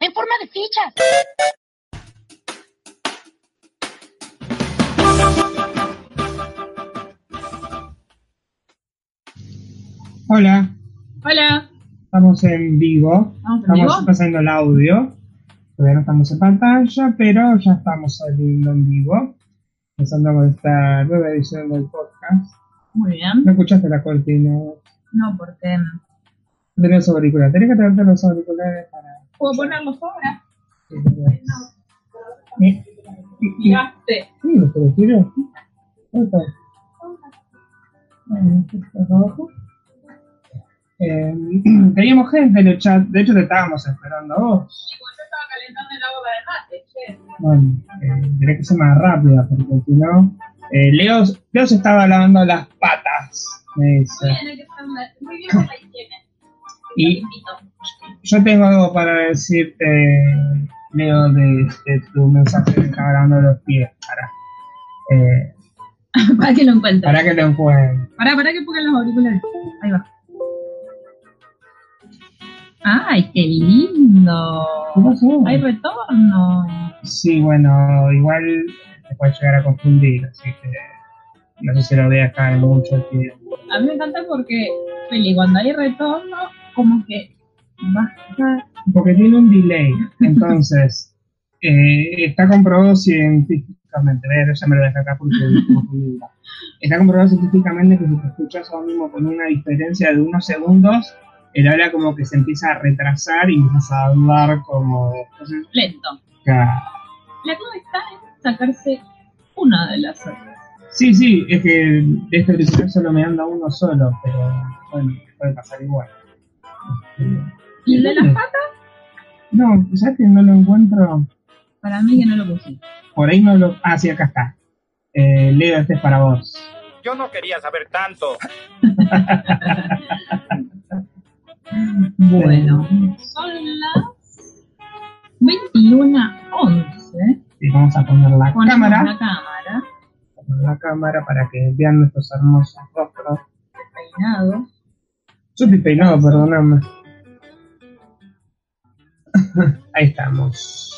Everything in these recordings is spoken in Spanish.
En forma de ficha. Hola, Hola. estamos en vivo. ¿Estamos en Estamos vivo? pasando el audio. Todavía no estamos en pantalla, pero ya estamos saliendo en vivo. Empezando con esta nueva edición del podcast. Muy bien. ¿No escuchaste la cortina? No, porque No tenés auriculares. Tenés que traerte los auriculares para... puedo ponerlos ahora. ¿Eh? Miraste. Sí, ¿te lo tiro? ¿Dónde está? Está abajo. Eh, teníamos gente en el chat, de hecho te estábamos esperando a vos. Y cuando yo estaba calentando el agua para el mate, che. Bueno, eh, tenés que ser más rápida porque si no. Eh, Leo, Leo se estaba lavando las patas, Y yo tengo algo para decirte, Leo, de, de tu mensaje grabando los pies. Para, eh, para que lo encuentre. para que lo encuentres. Para, para que pongan los auriculares. Ahí va. ¡Ay, qué lindo! ¿Qué pasó? Hay retorno. Sí, bueno, igual te puede llegar a confundir, así que no sé si lo veas acá en mucho tiempo. A mí me encanta porque, Feli, cuando hay retorno, como que baja. Porque tiene un delay, entonces eh, está comprobado científicamente, a ver, ya me lo dejo acá porque está comprobado científicamente que si te escuchas ahora mismo con una diferencia de unos segundos, el habla como que se empieza a retrasar y empiezas a hablar como... entonces, Lento. ya. La clave está en sacarse una de las otras. Sí, sí, es que de este episodio solo me anda uno solo, pero bueno, puede pasar igual. Este, ¿Y el de las patas? No, ¿sabes que no lo encuentro? Para mí que no lo puse. Por ahí no lo... Ah, sí, acá está. Eh, Leo, este es para vos. Yo no quería saber tanto. Bueno, son las 21.11. Sí, vamos a poner la Ponemos cámara. la cámara para que vean nuestros hermosos rostros. peinado. Estoy peinado, perdóname. Ahí estamos.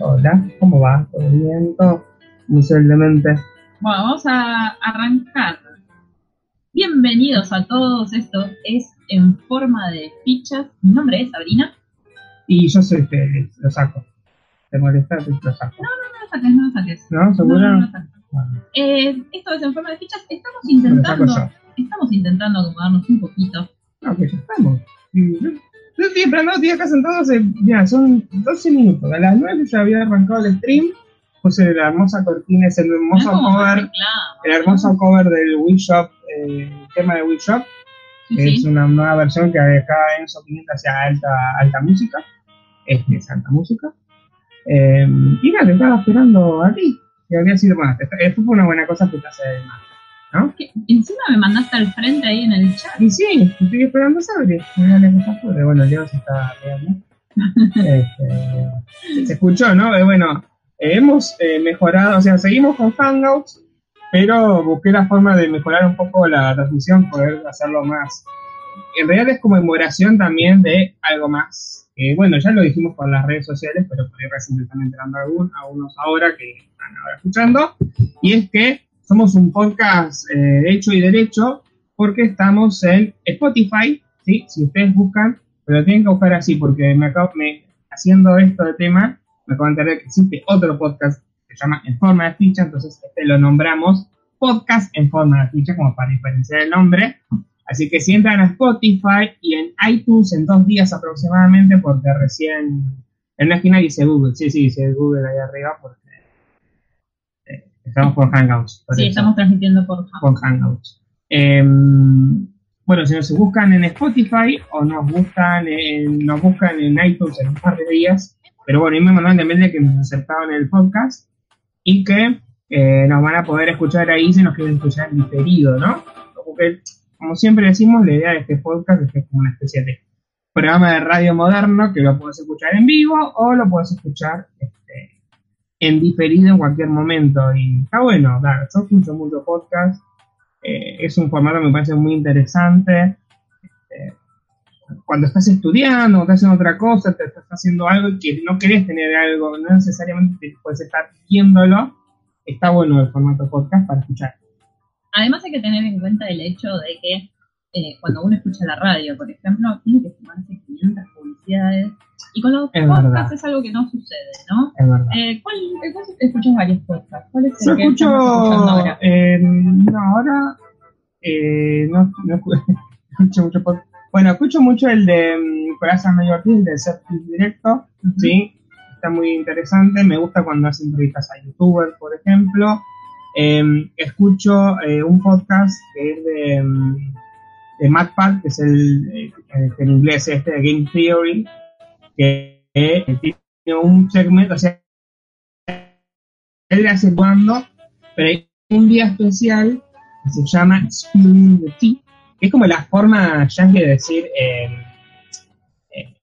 Hola, ¿cómo va? ¿Todo bien? ¿Todo? Muy. Bueno, vamos a arrancar. Bienvenidos a todos. Esto es en forma de fichas. Mi nombre es Sabrina. Y yo soy Félix, lo saco. ¿Te molesta? Te lo saco. No lo saques, no lo saques. ¿No? ¿Seguro? No, no Eh, esto es en forma de fichas. Estamos intentando, estamos intentando acomodarnos un poquito. No, que ya estamos. Yo, estoy esperando, estoy acá sentado hace, mira, son 12 minutos. A las 9 ya había arrancado el stream. Puse la hermosa cortina, es el hermoso cover, el hermoso cover del Wii Shop, eh, el tema de Wii Shop, Sí, es sí. una nueva versión que acá Enzo Pimienta hacia alta, alta música. Este es alta música. Eh, y nada, te estaba esperando a ti. Que había sido, bueno, esto fue una buena cosa que te hace. ¿No? Encima me mandaste al frente ahí en el chat. Y sí, estoy esperando a Sabri. Afuera. Bueno, Leo se está pegando. Este, se escuchó, ¿no? Eh, bueno, eh, hemos eh, mejorado, o sea, seguimos con Hangouts, pero busqué la forma de mejorar un poco la transmisión, poder hacerlo más. En realidad es conmemoración también de algo más. Que, bueno, ya lo dijimos por las redes sociales, pero por ahí recién están enterando algún, a unos ahora que están ahora escuchando. Y es que somos un podcast eh, hecho y derecho porque estamos en Spotify, ¿sí? Si ustedes buscan, pero tienen que buscar así porque me acabo, me, haciendo esto de tema, me acabo de enterar que existe otro podcast que se llama En Forma de Ficha, entonces este lo nombramos Podcast en Forma de Ficha como para diferenciar el nombre. Así que si entran a Spotify y en iTunes en dos días aproximadamente, porque recién en una esquina dice Google, sí, sí, dice Google ahí arriba porque eh, estamos por Hangouts. por Sí, eso estamos transmitiendo por Hangouts. Eh, bueno, si nos buscan en Spotify o nos buscan en, nos buscan en iTunes en un par de días, pero bueno, y me mandaron también de que nos aceptaban el podcast y que eh, nos van a poder escuchar ahí si nos quieren escuchar en diferido, ¿no? Porque, como siempre decimos, la idea de este podcast es que es como una especie de programa de radio moderno que lo puedes escuchar en vivo o lo puedes escuchar este, en diferido en cualquier momento. Y está bueno, claro, yo escucho mucho podcast, eh, es un formato que me parece muy interesante. cuando estás estudiando, estás haciendo otra cosa, te estás haciendo algo que no querés tener algo, no necesariamente te puedes estar viéndolo, está bueno el formato podcast para escuchar. Además hay que tener en cuenta el hecho de que eh, cuando uno escucha la radio, por ejemplo, tiene que sumarse 500 publicidades. Y con los Es podcasts verdad. es algo que no sucede, ¿no? Es verdad. Eh, ¿cuál, escuchas varios podcasts? ¿Cuál es Yo el que escucho, ahora? eh, no, ahora eh, no, no escu- escucho mucho podcast. Bueno, escucho mucho el de Nicolás Arnaiz Ortiz, el de Ser Directo, sí, está muy interesante. Me gusta cuando hace entrevistas a youtubers, por ejemplo. Eh, escucho eh, un podcast que es de, mm, de MacPad, que es el, eh, en inglés este de Game Theory, que eh, tiene un segmento, o sea, él hace cuando, pero hay un día especial que se llama Spilling the Tea, que es como la forma yankee de decir eh, eh,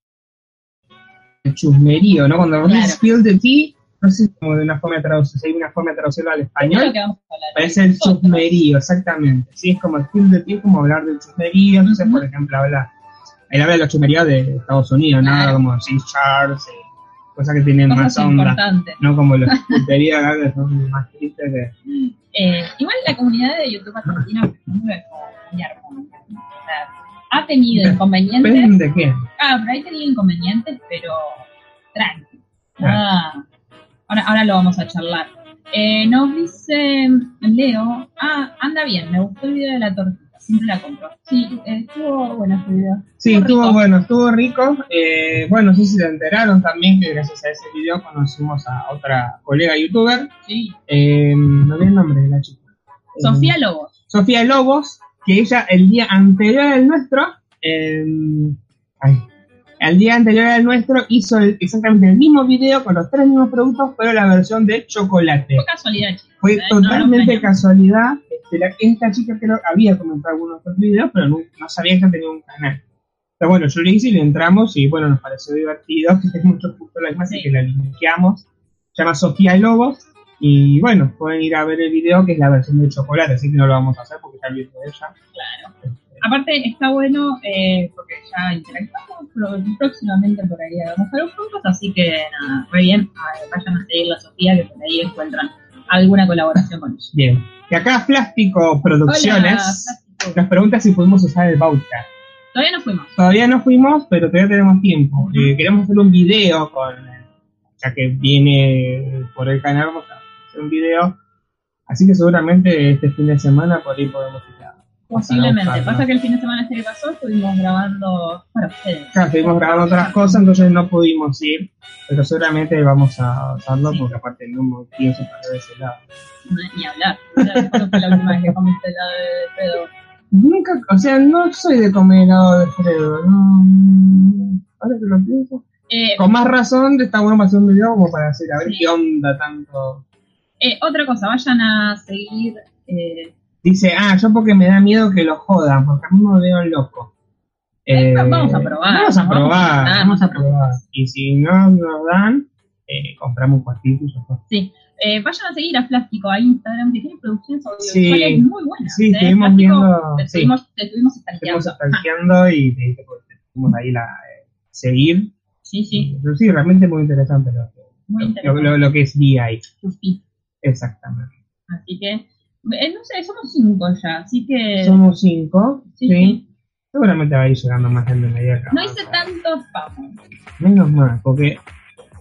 el chusmerío, ¿no? Cuando Claro. spill the tea, no sé cómo de una forma de traducir, si hay una forma de traducirlo al Es español, parece el chusmerío, exactamente. Sí, es como tea, como hablar del chusmerío, entonces, por ejemplo, habla, él habla de los chusmeríos de Estados Unidos, nada Claro. como St. Charles, eh, cosas que tienen Cosas más onda. No como los acá que son más tristes. Eh, igual la comunidad de YouTube argentina es ha tenido inconvenientes. De qué. Ah, pero ahí tenía inconvenientes, pero tranqui. Ah, ahora, ahora lo vamos a charlar. Eh, nos dice Leo, ah, anda bien, me gustó el video de la tortita, siempre la compro. Sí, eh, estuvo bueno ese video. Sí, estuvo bueno, estuvo rico. Eh, bueno, no sé si se enteraron también que gracias a ese video conocimos a otra colega youtuber. Sí. Eh, no vi el nombre de la chica. Eh, Sofía Lobos. Sofía Lobos, que ella el día anterior al nuestro, eh, ay, el día anterior al nuestro hizo el- exactamente el mismo video con los tres mismos productos, pero la versión de chocolate. Fue casualidad, chicos. Fue ¿eh? No, no totalmente planeamos. casualidad. Este, la- esta chica creo que había comentado algunos otros videos, pero no, no sabía que tenía un canal. Pero bueno, yo le hice y le entramos y bueno, nos pareció divertido, que es mucho justo la misma, así Sí. que la linkeamos. Se llama Sofía Lobos. Y bueno, pueden ir a ver el video que es la versión de chocolate, así que no lo vamos a hacer porque está el video de ella. Claro. Aparte está bueno eh, porque ya interactuamos, pero próximamente por ahí hagamos algo juntos, así que nada, muy bien, a ver, vayan a seguir la Sofía que por ahí encuentran alguna colaboración con ella. Bien. Y acá Plástico Producciones Hola, Plástico. nos pregunta si pudimos usar el voucher. Todavía no fuimos. Todavía no fuimos, pero todavía tenemos tiempo. Eh, queremos hacer un video con, ya que viene por el canal, vamos a hacer un video. Así que seguramente este fin de semana por ahí podemos a- Posiblemente. Pasa que el fin de semana este que pasó estuvimos grabando para ustedes. Claro, estuvimos grabando otras cosas, entonces no pudimos ir, pero seguramente vamos a usarlo Sí. porque aparte no pienso perder ese lado. No, Ni hablar. Ya ¿Cuándo fue la última vez que comiste helado de pedo? Nunca, o sea, no soy de comer helado de Fredo, no. Ahora que lo pienso. Eh, Con más razón está bueno para hacer un video como para decir, a ver Sí. qué onda tanto. eh, otra cosa, vayan a seguir. Eh, Dice, ah, yo porque me da miedo que lo jodan, porque a mí me veo loco. Eh, vamos a probar, Vamos a probar, Ah, vamos a probar. Y si no nos dan, eh, compramos un cuartito y ya está. sí. Eh, vayan a seguir a Plástico a Instagram, que tiene producciones audiovisuales Sí. muy buenas. Sí, ¿eh? estuvimos Plástico, viendo- Te sí. estuvimos, te estuvimos Estuvimos stalkeando. stalkeando y te estuvimos ahí la eh, seguir. Sí, sí, Pero sí, realmente muy interesante lo, que- muy lo- interesante. lo- lo que es DI. Sí. Exactamente. Así que, eh, no sé, somos cinco ya, así que Somos cinco, Sí. Seguramente va a ir llegando más gente en que no hice tanto spam. Menos mal, porque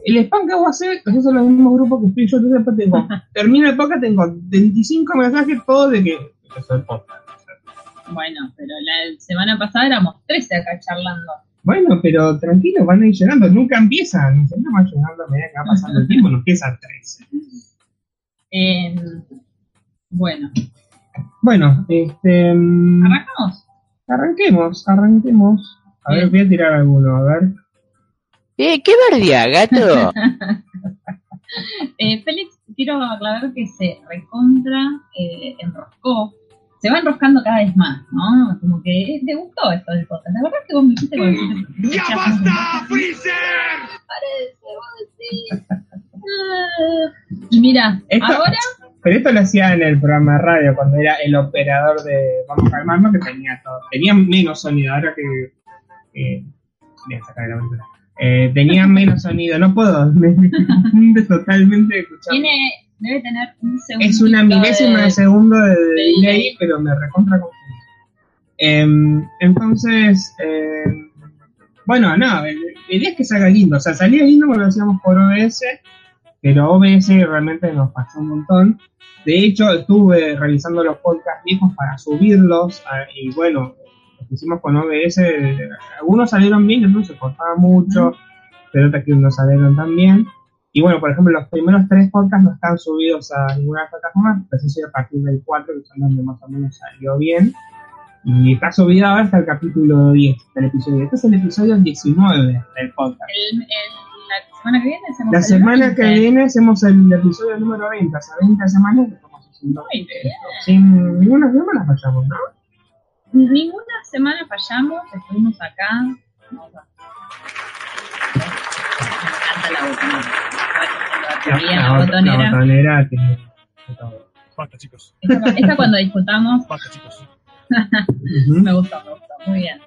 el spam que vos haces, haces en los mismos grupos que estoy yo, yo después tengo, termino el podcast, tengo 25 mensajes todos de que que soy podcast. Bueno, pero la semana pasada éramos 13 acá charlando. Bueno, pero tranquilo, van a ir llegando, nunca empiezan, siempre van llegando a medida que va pasando el tiempo, no empiezan tres. Eh, bueno, Bueno, este mm, ¿arrancamos? arranquemos, arranquemos. A ver, voy a tirar alguno, a ver. Eh, ¿qué verdía, gato? Eh, Félix, quiero aclarar que se recontra eh, enroscó. Se va enroscando cada vez más, ¿no? Como que te gustó esto del podcast. La verdad es que vos me dijiste cuando dijiste, ¡Ya basta, Freezer! Parece, vos decís. Ah. Y mira, ahora Pero esto lo hacía en el programa de radio, cuando era el operador de Vamos Calmando, que tenía todo. Tenía menos sonido, ahora que eh, voy a sacar la aventura. Eh, tenía menos sonido, no puedo, me, totalmente escuchar. Tiene, debe tener un segundo. Es una milésima de, segundo de, de delay. delay, pero me recontra confunde. Em, entonces, em, bueno, no, la idea es que salga lindo. O sea, salía lindo cuando lo hacíamos por OBS, pero OBS realmente nos pasó un montón. De hecho, estuve realizando los podcasts viejos para subirlos ah, y bueno, los que hicimos con OBS, algunos salieron bien, otros se cortaba mucho, pero otros que no salieron tan bien. Y bueno, por ejemplo, los primeros tres podcasts no están subidos a ninguna plataforma, pero sí a partir del 4, que son donde más o menos salió bien. Y está subido ahora hasta el capítulo 10 del episodio. Este es el episodio 19 del podcast. El, el- semana que viene hacemos La el semana 20. que viene hacemos el episodio número 20, hace 20 semanas que estamos haciendo Muy bien. Sin ninguna semana fallamos, ¿no? Ninguna semana fallamos, estuvimos acá. Vamos a- Me encanta la botonera. La la la botonera. Basta, chicos. Esta, esta cuando disfrutamos Basta, chicos. Me gustó, me gustó, muy bien.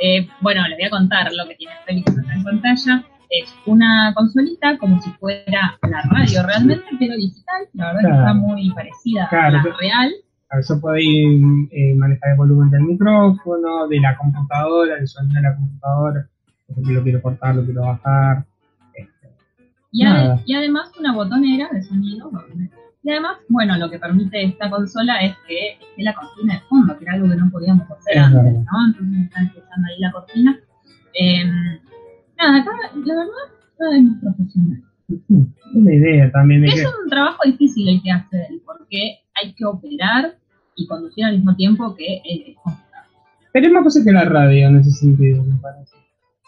Eh, bueno, les voy a contar lo que tiene Félix acá en pantalla. Es una consolita como si fuera la radio realmente, pero digital. La verdad que Claro. está muy parecida Claro, a la real. A ver, yo podéis eh, manejar el volumen del micrófono, de la computadora, el sonido de la computadora, porque lo quiero cortar, lo quiero bajar. Este, Y, ade- Nada. y además una botonera de sonido. Y además, bueno, lo que permite esta consola es que esté la cortina de fondo, que era algo que no podíamos hacer Es antes, verdad. ¿no? Entonces están escuchando ahí la cortina. Eh, nada, acá la verdad, nada es muy profesional. es la idea también de Es que... un trabajo difícil el que hace él, porque hay que operar y conducir al mismo tiempo que él es complicado. Pero es más cosa que la radio en ese sentido, me parece.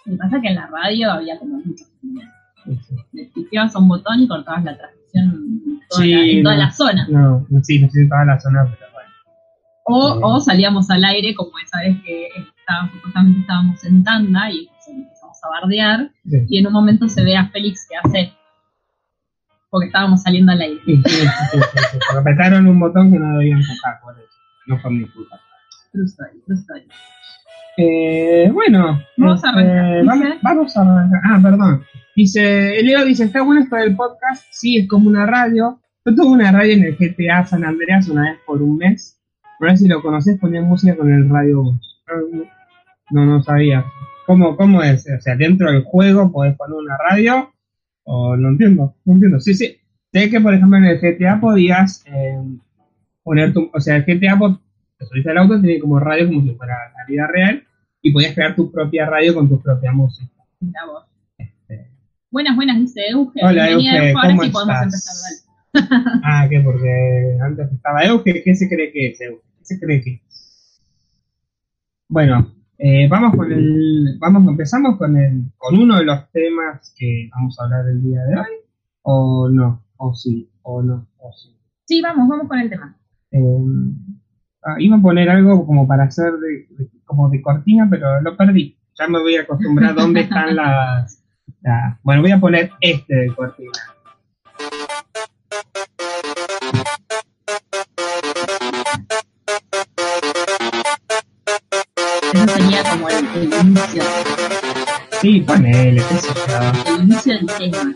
Lo que pasa es que en la radio había como muchos. Le piqueabas a un botón y cortabas la transmisión en toda, Sí, la, en toda no. la zona. No, sí, no si toda la zona, pero bueno. O, o salíamos al aire como esa vez que supuestamente estábamos en tanda y a bardear Sí. y en un momento se ve a Félix que hace porque estábamos saliendo al aire. Sí, sí, apretaron un botón que no debían tocar, por eso. No fue mi culpa. True story, true story. Eh, bueno, Vamos a arrancar. Vamos, Dice- vamos a arrancar. Ah, perdón. Dice, Leo dice, está bueno esto del podcast, sí, es como una radio. Yo tuve una radio en el GTA San Andreas una vez por un mes. No sé si lo conoces, ponía música con el radio voz. No, no sabía. ¿Cómo, ¿Cómo es? O sea, dentro del juego podés poner una radio o no entiendo, no entiendo. Sí, sí. Sé que, por ejemplo, en el GTA podías eh, poner tu, o sea, el GTA te subís al auto, tiene como radio como si fuera la vida real y podías crear tu propia radio con tu propia música. Este, Buenas, buenas, dice Euge. Hola, Euge. Ahora ¿cómo sí podemos empezar, ah, que porque antes estaba Euge, ¿qué se cree que es Euge? ¿Qué se cree que es? Bueno, eh, vamos con el, vamos, empezamos con el, con uno de los temas que vamos a hablar el día de hoy, o no, o sí, o no, o sí. Sí, vamos, vamos con el tema. Eh, ah, iba a poner algo como para hacer de, de- como de cortina, pero lo perdí. Ya me voy a acostumbrar a dónde están las, las- Bueno, voy a poner este de cortina. El, inicio, Sí, ponele, qué sé yo. el inicio del tema.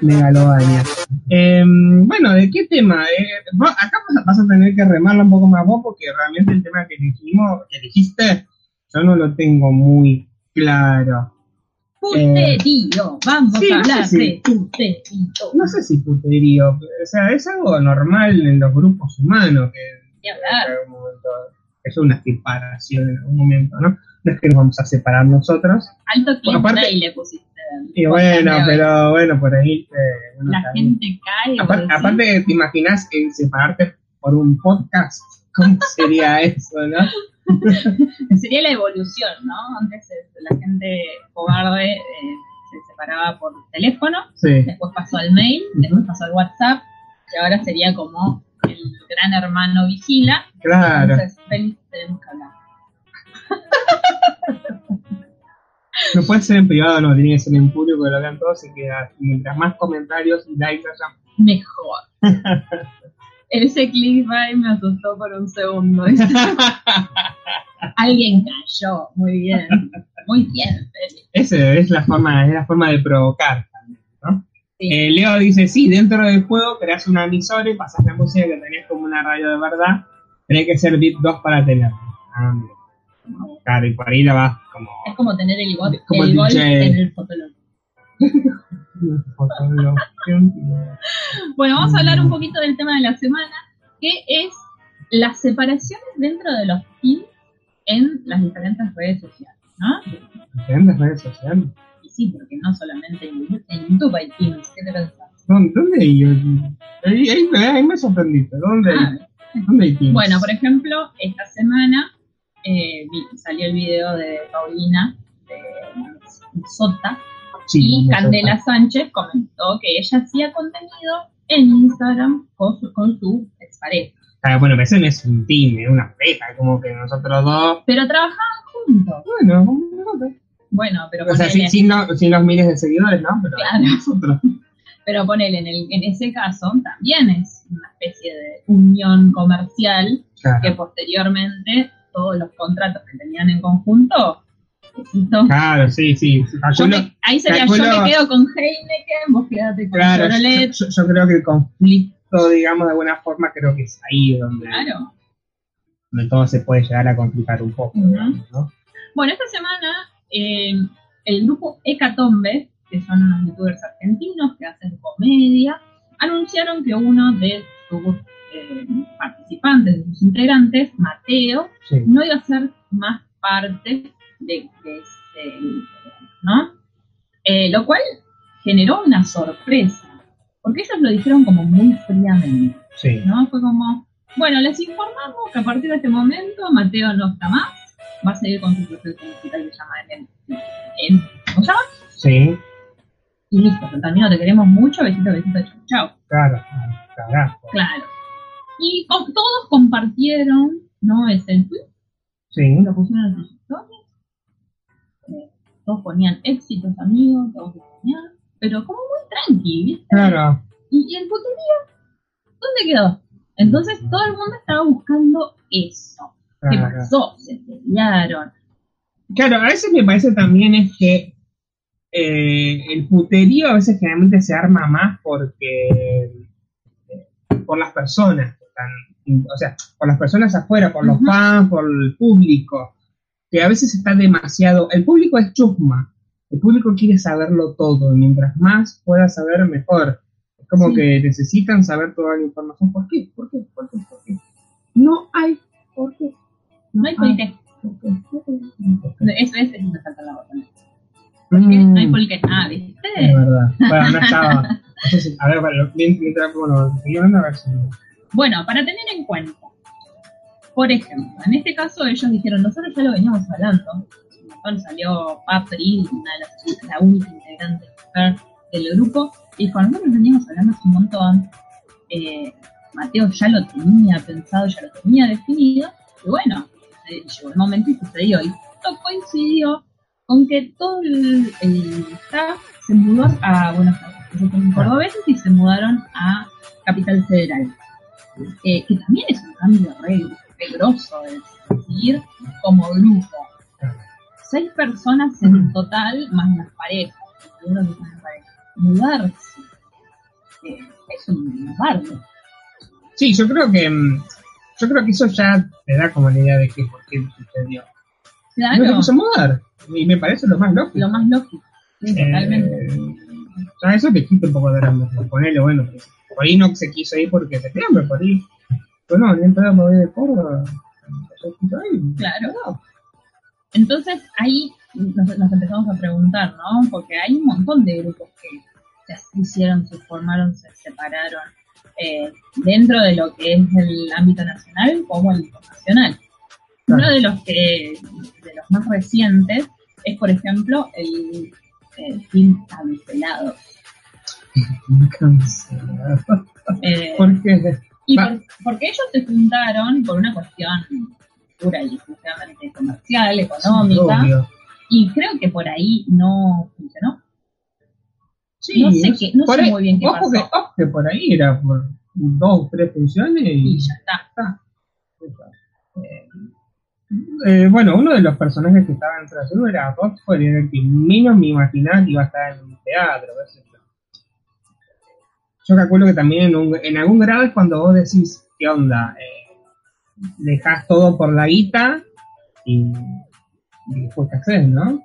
Megalovaña. Eh, bueno, ¿de qué tema? Eh, vos- acá vas a, vas a tener que remarla un poco más vos porque realmente el tema que elegimos, que elegiste, yo no lo tengo muy claro. Puterío, vamos sí, a no sé hablar si- de puterío. No sé si puterío, o sea, es algo normal en los grupos humanos que en algún momento es una separación en algún momento, ¿no? No es que nos vamos a separar nosotros. Alto clip Aparte- day le pusiste. Y bueno, pero bueno, por ahí. eh, bueno, La también. gente cae. Aparte, ¿te imaginas que separarte por un podcast? ¿Cómo sería eso, no? Sería la evolución, ¿no? Antes eh, la gente cobarde eh, se separaba por teléfono, Sí. después pasó al mail, después pasó al WhatsApp, y ahora sería como el gran hermano vigila. Claro. Entonces, tenemos que hablar. No puede ser en privado, no, tiene que ser en público, que lo vean todos y queda. Mientras más comentarios y likes haya. Mejor. Ese clickbait me asustó por un segundo. Alguien cayó. Muy bien. Muy bien. Esa es la forma, es la forma de provocar. Eh, Leo dice, sí, dentro del juego creas una emisora y pasas la música que tenés como una radio de verdad, pero hay que ser bit 2 para tenerla. Ah. Claro, y por ahí la vas como... Es como tener el gol, Como el gol en el fotolog. Bueno, vamos a hablar un poquito del tema de la semana, que es las separaciones dentro de los teams en las diferentes redes sociales, ¿no? Diferentes redes sociales. Sí, porque no solamente en YouTube, en YouTube hay teams, ¿qué te pensás? ¿Dónde, hay? Ahí, ahí, me- ahí me sorprendiste. ¿Dónde, hay- Ah, ¿Dónde hay teams? Bueno, por ejemplo, esta semana eh, salió el video de Paulina de Sota Sí, y Candela Sánchez comentó que ella hacía contenido en Instagram con su, con su expareja. Ah, bueno, pero ese no es un team, es una pareja, como que nosotros dos. Pero trabajaban juntos. Bueno, nosotros. Bueno, pero O sea, sin, sin, sin los miles de seguidores, ¿no? Pero Claro. nosotros. pero ponele en, el, en ese caso también es una especie de unión comercial Claro. que posteriormente todos los contratos que tenían en conjunto, besito. Claro, sí, sí. Calculo, me- ahí sería calculo- yo me quedo con Heineken, vos quedate con claro, yo, Chevrolet. yo- yo creo que el conflicto, digamos, de alguna forma, creo que es ahí donde, Claro. donde todo se puede llegar a complicar un poco, Ujú. digamos, ¿no? Bueno, esta semana eh, el grupo Hecatombe, que son unos youtubers argentinos que hacen comedia, anunciaron que uno de sus eh, participantes, de sus integrantes, Mateo, Sí. no iba a ser más parte de, de ese ¿no? Eh, lo cual generó una sorpresa, porque ellos lo dijeron como muy fríamente, Sí. ¿no? Fue como, bueno, les informamos que a partir de este momento Mateo no está más, va a seguir con su proyecto musical que se llama en, en- ¿cómo se llama? Sí, Y listo, también te queremos mucho, besito, besito, chau, chau. claro. Carajo. Claro. Y con- todos compartieron, ¿no? Ese tweet Sí. lo pusieron en sus historias. Eh, todos ponían éxitos, amigos, todos ponían, pero como muy tranqui, ¿viste? Claro. Y, y el puterío, ¿dónde quedó? Entonces todo el mundo estaba buscando eso. ¿Qué claro. pasó? Se pelearon. Claro, a veces me parece también es que eh, el puterío a veces generalmente se arma más porque eh, por las personas que están, o sea, por las personas afuera, por los fans, por el público, que a veces está demasiado, el público es chusma, el público quiere saberlo todo, y mientras más pueda saber mejor. Es como Sí. que necesitan saber toda la información. ¿Por qué? ¿Por qué? ¿Por qué? ¿Por qué? No hay por qué. No hay Ah. por qué. ¿Por qué? ¿Por qué? ¿Por qué? Eso es, me falta la. Porque Mm. No hay qué nada, ¿viste? Es verdad. Bueno, no estaba. A ver, bueno, mientras, seguí hablando a ver si. Bueno, para tener en cuenta, por ejemplo, en este caso ellos dijeron, nosotros ya lo veníamos hablando, cuando salió Patri, una de las, la única integrante mujer del grupo, y dijo, nosotros veníamos hablando hace un montón, eh, Mateo ya lo tenía pensado, ya lo tenía definido, y bueno, llegó el momento y sucedió, y justo coincidió con que todo el, staff se mudó a Buenos Aires, ellos cordobeses y se mudaron a Capital Federal eh, que también es un cambio re, re grosso de seguir como grupo. Seis personas en total, más las parejas. Mudarse eh, es un bardo. Sí, yo creo que. Yo creo que eso ya te da como la idea de que por qué sucedió. No te Claro, quiso mudar. Y me parece lo más lógico. lo más lógico. Sí, totalmente. Eh, ya eso te quita un poco de drama. Ponele, bueno, pues, por ahí no se quiso ir porque se pero por ahí. Bueno, ni en pedo me voy de Córdoba. Claro. Entonces ahí nos, nos empezamos a preguntar, ¿no? Porque hay un montón de grupos que se hicieron, se formaron, se separaron eh, dentro de lo que es el ámbito nacional como el internacional. Claro. Uno de los que de los más recientes es, por ejemplo, el, el Cancelados. Cancelado. Eh, ¿Por qué? y por- porque ellos se juntaron por una cuestión pura y exclusivamente comercial, económica. Y creo que por ahí no funcionó. Sí, No sé qué- no sé ahí- muy bien qué ojo pasó. Que, ojo que por ahí era por, dos, tres funciones Y y ya está. Eh, eh, bueno, uno de los personajes que estaba en Trasero era Rockford era el que menos me imaginaba que iba a estar en un teatro. yo. Calculo que también en, un- en algún grado es cuando vos decís, ¿qué onda? Eh, dejás todo por la guita y, y después qué haces, ¿no?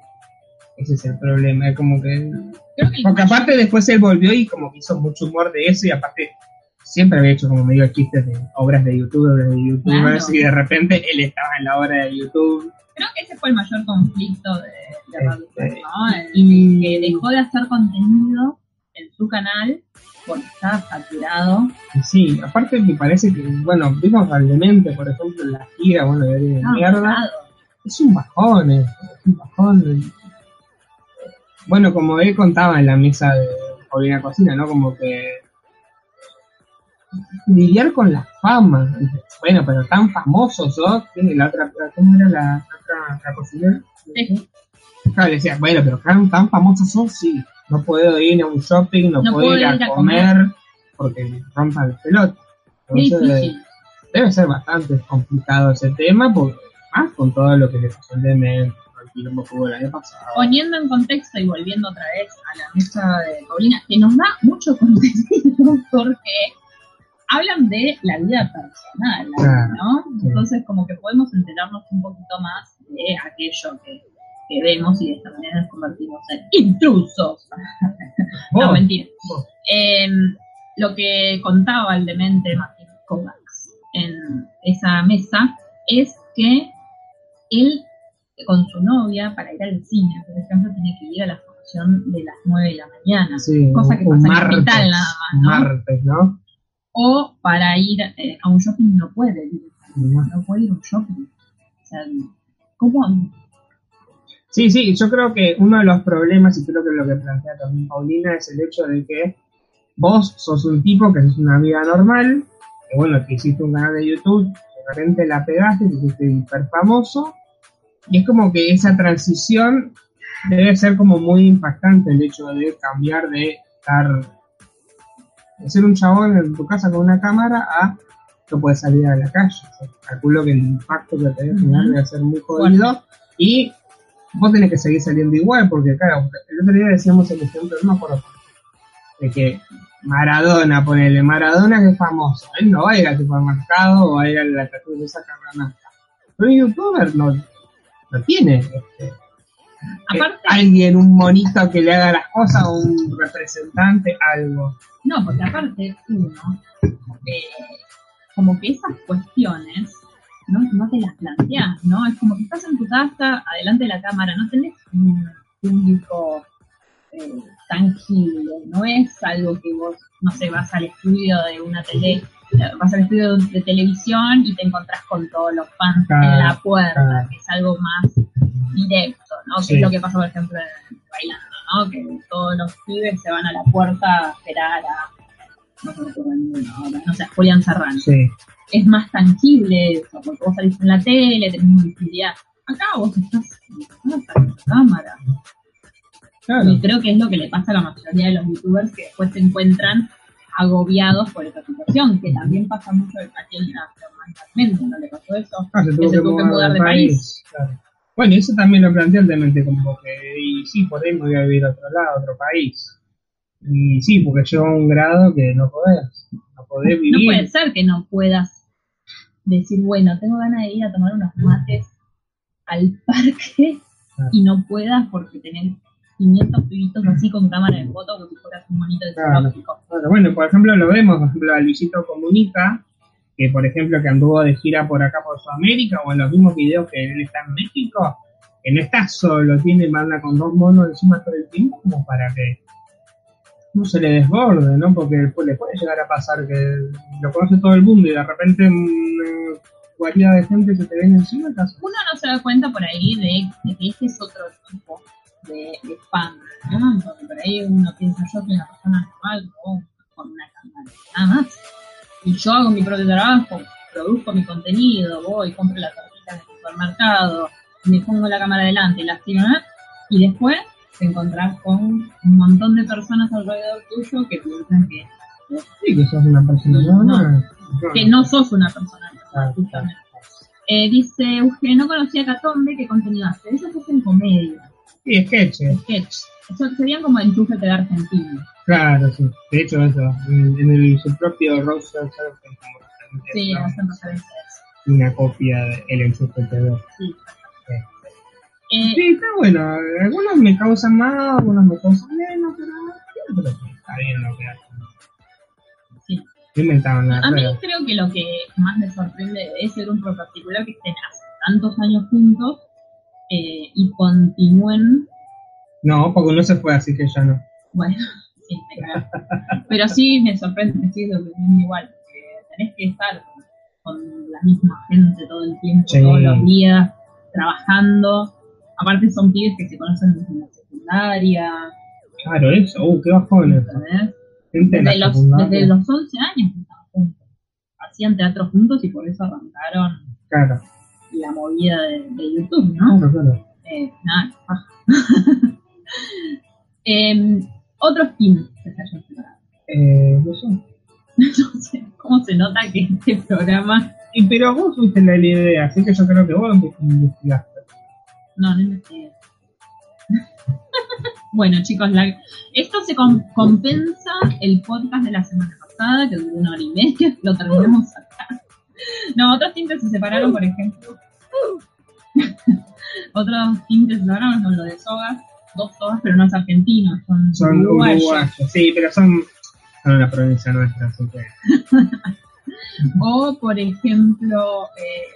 Ese es el problema, es como que... Creo que el Porque aparte después él volvió y como que hizo mucho humor de eso y aparte siempre había hecho como medio chistes de obras de YouTube, obras de youtubers Claro. y de repente él estaba en la obra de YouTube. Creo que ese fue el mayor conflicto de, de Este, ¿no? El- y- que dejó de hacer contenido en su canal porque estaba saturado. Sí, aparte me parece que, bueno, vimos al Demente, por ejemplo, en la gira, bueno, de, de Estaba mierda. Es un bajón, es, es un bajón. Bueno, como él contaba en la mesa de Paulina Cocina, ¿no? Como que lidiar con la fama. Bueno, pero tan famosos sos. Tiene la otra, ¿cómo era la otra la cocinera? Sí. Claro, decía, bueno, pero tan, tan famosos sos, sí. No puedo ir a un shopping, no, No puedo ir a, comer, porque me rompan el pelota. Qué Entonces, debe ser bastante complicado ese tema, porque más con todo lo que le pasó al quilombo hubo el año pasado. Poniendo en contexto y volviendo otra vez a la mesa de Paulina, que nos da mucho contenido porque hablan de la vida personal, Claro, ¿no? sí. Entonces como que podemos enterarnos un poquito más de aquello que, que vemos y de esta manera nos convertimos en intrusos. no, mentira. Eh, lo que contaba el demente Martín Kovacs en esa mesa es que él con su novia para ir al cine, por ejemplo, tiene que ir a la función de las 9 de la mañana, Sí, cosa que pasa en martes, Capital nada más, martes, ¿no? O para ir eh, a un shopping no puede ir, No. no puede ir a un shopping. O sea, ¿cómo? Sí, sí, yo creo que uno de los problemas, y creo que lo que plantea también Paulina, es el hecho de que vos sos un tipo que sos una vida normal, que bueno, que hiciste un canal de YouTube, de repente la pegaste, te hiciste hiper famoso, es como que esa transición debe ser como muy impactante el hecho de cambiar de estar, de ser un chabón en tu casa con una cámara a que puedes salir a la calle. O sea, calculo que el impacto que te debe generar debe ser muy jodido, y vos tenés que seguir saliendo igual, porque claro, el otro día decíamos el ejemplo, no me acuerdo, de que Maradona, ponele, Maradona que es famoso, él no va a ir al supermercado o va a ir a la estación de sacar la nafta. Pero un youtuber no, no tiene este, Aparte, alguien, un monito que le haga las cosas, o un representante, algo. no, porque aparte uno, eh, como que esas cuestiones no, no te las planteas, ¿no? Es como que estás en tu casa, adelante de la cámara, no tenés un público eh, tangible, no es algo que vos, no sé, vas al estudio de una tele, vas al estudio de televisión y te encontrás con todos los fans Claro, en la puerta, claro. que es algo más directo, ¿no? Que Sí. es lo que pasa, por ejemplo, en bailando, ¿no? Que todos los pibes se van a la puerta a esperar a, no ahora, sé, a Julián Serrano Sí. es más tangible eso, porque vos salís en la tele, tenés visibilidad. Acá vos estás en tu cámara. Claro. Y creo que es lo que le pasa a la mayoría de los youtubers que después se encuentran agobiados por esa situación, que también pasa mucho aquí en ¿no le pasó eso? Ah, se Que tuvo se que tuvo que mudar mudar de de país. Claro. Bueno, eso también lo plantea el demente, como que, y sí, por ahí me voy a vivir a otro lado, a otro país. Y sí, porque llega a un grado que no podés, no podés No vivir. puede ser que no puedas decir, bueno, tengo ganas de ir a tomar unos mates al parque Claro. y no puedas porque tenés 500 pibitos así con cámara de foto como si fueras un monito de Claro. zoológico. Bueno, por ejemplo, lo vemos, por ejemplo, a Luisito Comunica, que por ejemplo que anduvo de gira por acá por Sudamérica, o en los mismos videos que él está en México, que no está solo, tiene banda con dos monos encima todo el tiempo, como para que no se le desborde, ¿no? Porque después le puede llegar a pasar que lo conoce todo el mundo y de repente una cualidad de gente se te viene encima. Uno no se da cuenta por ahí de, de que este es otro tipo de, de fan, ¿no? Porque por ahí uno piensa, yo soy una persona normal o con una cámara, nada más. Y yo hago mi propio trabajo, produzco mi contenido, voy, compro las tortitas en el supermercado, me pongo la cámara delante, las tiro, ¿no? y después te encontrás con un montón de personas alrededor tuyo que piensan que Sí, que sos una persona No. normal. Que no sos una persona Ah, normal, justamente. Eh, dice Eugenio, no conocía Catombe, ¿qué contenido hace? Eso es en comedia, Sí, sketches. sketch. Eso serían como enchufete de Argentina. Claro, sí. De hecho, eso. En, en el, su propio bastante, Sí, ¿no? hacen referencia a eso. una copia del enchufe TV. Sí. Eh, Sí, está bueno. Algunos me causan más, algunos me causan menos, pero que está bien lo que hacen. sí. Inventaron la A mí creo que lo que más me sorprende de ese grupo en particular que estén hace tantos años juntos eh, y continúen, No, porque uno se fue, así que ya no. bueno, sí, cago. pero sí me sorprende, sí, lo que es igual, que tenés que estar con, la misma gente todo el tiempo, Sí. todos los días, trabajando. Aparte son pibes que se conocen desde la secundaria, Claro, eso. Uh, qué bajón eso. Desde los, desde los 11 años que estaban juntos. Hacían teatro juntos y por eso arrancaron Claro, la movida de, de YouTube, ¿no? claro, claro. Eh, nada, paja. Teams que se separado. Eh, no sé. No sé cómo se nota que este programa. Y, pero vos fuiste la idea, así que yo creo que vos investigaste. No, no investigué. bueno, chicos, la- esto se com- compensa el podcast de la semana pasada, que duró una hora y media, lo terminamos acá. No, otros teams que se separaron, por ejemplo. otros se separaron son los de Sogas, dos Sogas, pero no es argentino, son, Son uruguayos. uruguayos. Sí, pero son, son una provincia nuestra, así que. O, por ejemplo, eh,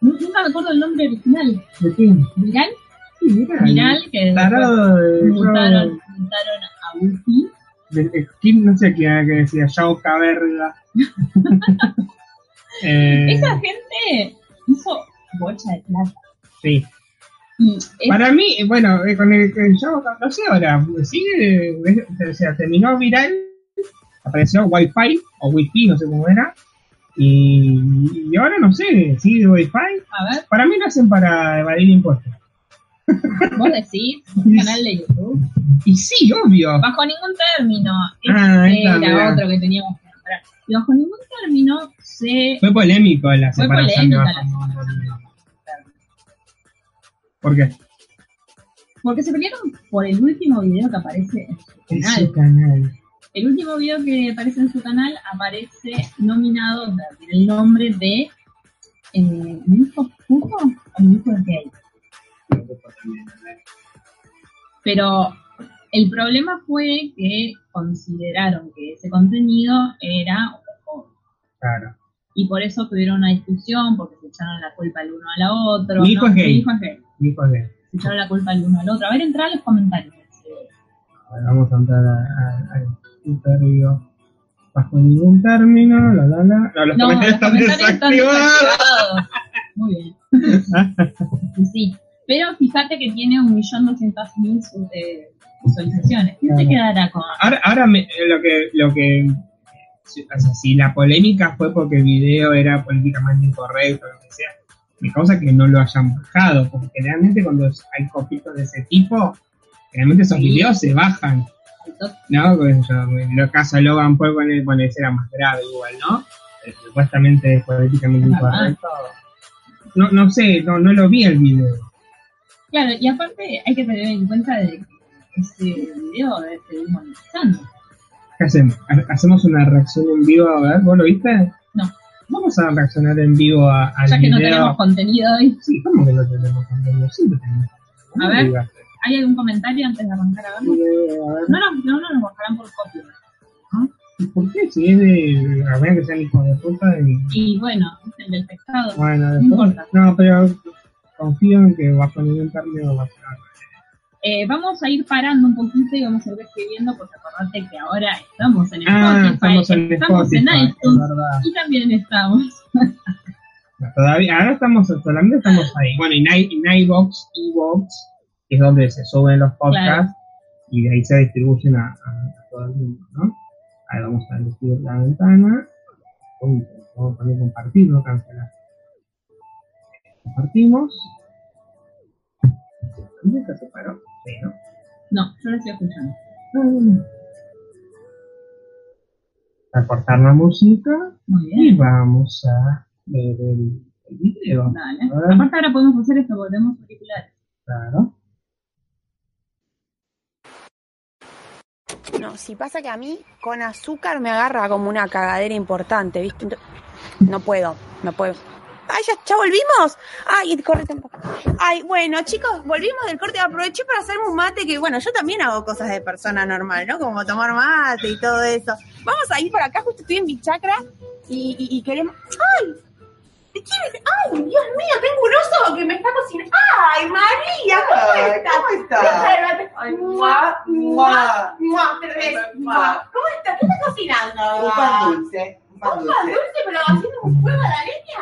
nunca me acuerdo el nombre original. ¿De quién? ¿Viral? Sí. Viral, que Tarado de. a de- ¿quién? no sé quién que decía, Yao Caverga. eh, Esa gente hizo bocha de plata. sí. Y es, Para mí, bueno, eh, con el que yo, no sé ahora, sigue, eh, o sea, terminó viral, apareció Wi-Fi, o Wi-Fi, no sé cómo era, y, y ahora no sé, sigue Wi-Fi. a ver, Para mí lo hacen para evadir impuestos. vos decís, un canal de YouTube. Y sí, obvio. Bajo ningún término, Ah, este esta, era otro que teníamos Y bajo ningún término se. Fue polémico la Fue separación de polémica Bajo Ningún. Término. ¿Por qué? Porque se pelearon por el último video que aparece en su En canal. su canal. El último video que aparece en su canal aparece nominado, o sea, tiene el nombre de eh, ¿Mi hijo puto o mi hijo es gay? Pero el problema fue que consideraron que ese contenido era homofóbico. Claro. Y por eso tuvieron una discusión, porque se echaron la culpa el uno al otro. Mi hijo ¿no? es gay. Mi hijo es gay. Hijo. Se echaron la culpa el uno al otro. A ver, entra a los comentarios. A ver, vamos a entrar al criterio. Bajo ningún término, la la la. No, los No, comentarios los están comentarios están desactivados. Muy bien. Sí. Pero fíjate que tiene un millón doscientas mil eh, visualizaciones. ¿Quién se quedará con? Ahora, ahora me- lo que, lo que, si- o sea, si la polémica fue porque el video era políticamente incorrecto, lo que sea, me causa que no lo hayan bajado, porque generalmente cuando hay copitos de ese tipo, generalmente esos Sí. videos se bajan, ¿no? Pues yo, en el caso de Logan Paul, bueno, bueno, ese era más grave igual, ¿no? Eh, Supuestamente políticamente Es verdad. incorrecto. No, no sé, no, no lo vi el video. Claro, y aparte hay que tener en cuenta de que ese video seguir monetizando. ¿Qué hacemos? Ha- ¿Hacemos una reacción en vivo? A ver, ¿vos lo viste? No. Vamos a reaccionar en vivo a- al Ya que no tenemos contenido hoy. Sí, ¿cómo que no tenemos contenido? Siempre tenemos. A No ver. digas. ¿Hay algún comentario antes de arrancar a verlo? Eh, a ver, No, no, no, no nos bajarán por copia. ¿y ¿Por qué? Si es de. A ver que sean hijos de puta y. Y bueno, es el del pescado. Bueno, No después. importa. No, pero confío en que bajo ningún término va a ser. Eh, vamos a ir parando un poquito y vamos a ir escribiendo, porque acordate que ahora estamos en Ah, Spotify, estamos en estamos en Spotify, es iTunes y también estamos. Todavía, ahora estamos, solamente estamos ahí. Bueno, en en iVox, iVox, que es donde se suben los podcasts y de ahí se distribuyen a, a- a todo el mundo, ¿no? Ahí vamos a elegir la ventana. Uy, Vamos a poner compartir, no cancelar. Compartimos. ¿Dónde se separó? Sí, ¿no? No, yo lo estoy escuchando. Ah, a cortar la música Muy y bien. vamos a ver el, el video. Dale. A. Aparte ahora podemos hacer esto porque tenemos auriculares. Claro. No, si pasa que a mí con azúcar me agarra como una cagadera importante, ¿viste? No puedo, no puedo. Ay, ya, ya volvimos. Ay, correte un poco. Ay, bueno, chicos, volvimos del corte. Aproveché para hacerme un mate que, bueno, yo también hago cosas de persona normal, ¿no? Como tomar mate y todo eso. Vamos a ir por acá, justo estoy en mi chacra y, y- y queremos. ¡Ay! ¿De quién es? ¡Ay, Dios mío! Tengo un oso que me está cocinando. ¡Ay, María! ¿Cómo estás? ¿Cómo estás? Ay, Mua, mua. Mua. Mua. ¿Cómo estás? ¿Qué estás cocinando? Un pan dulce. Dulce. dulce, pero haciendo un fuego a la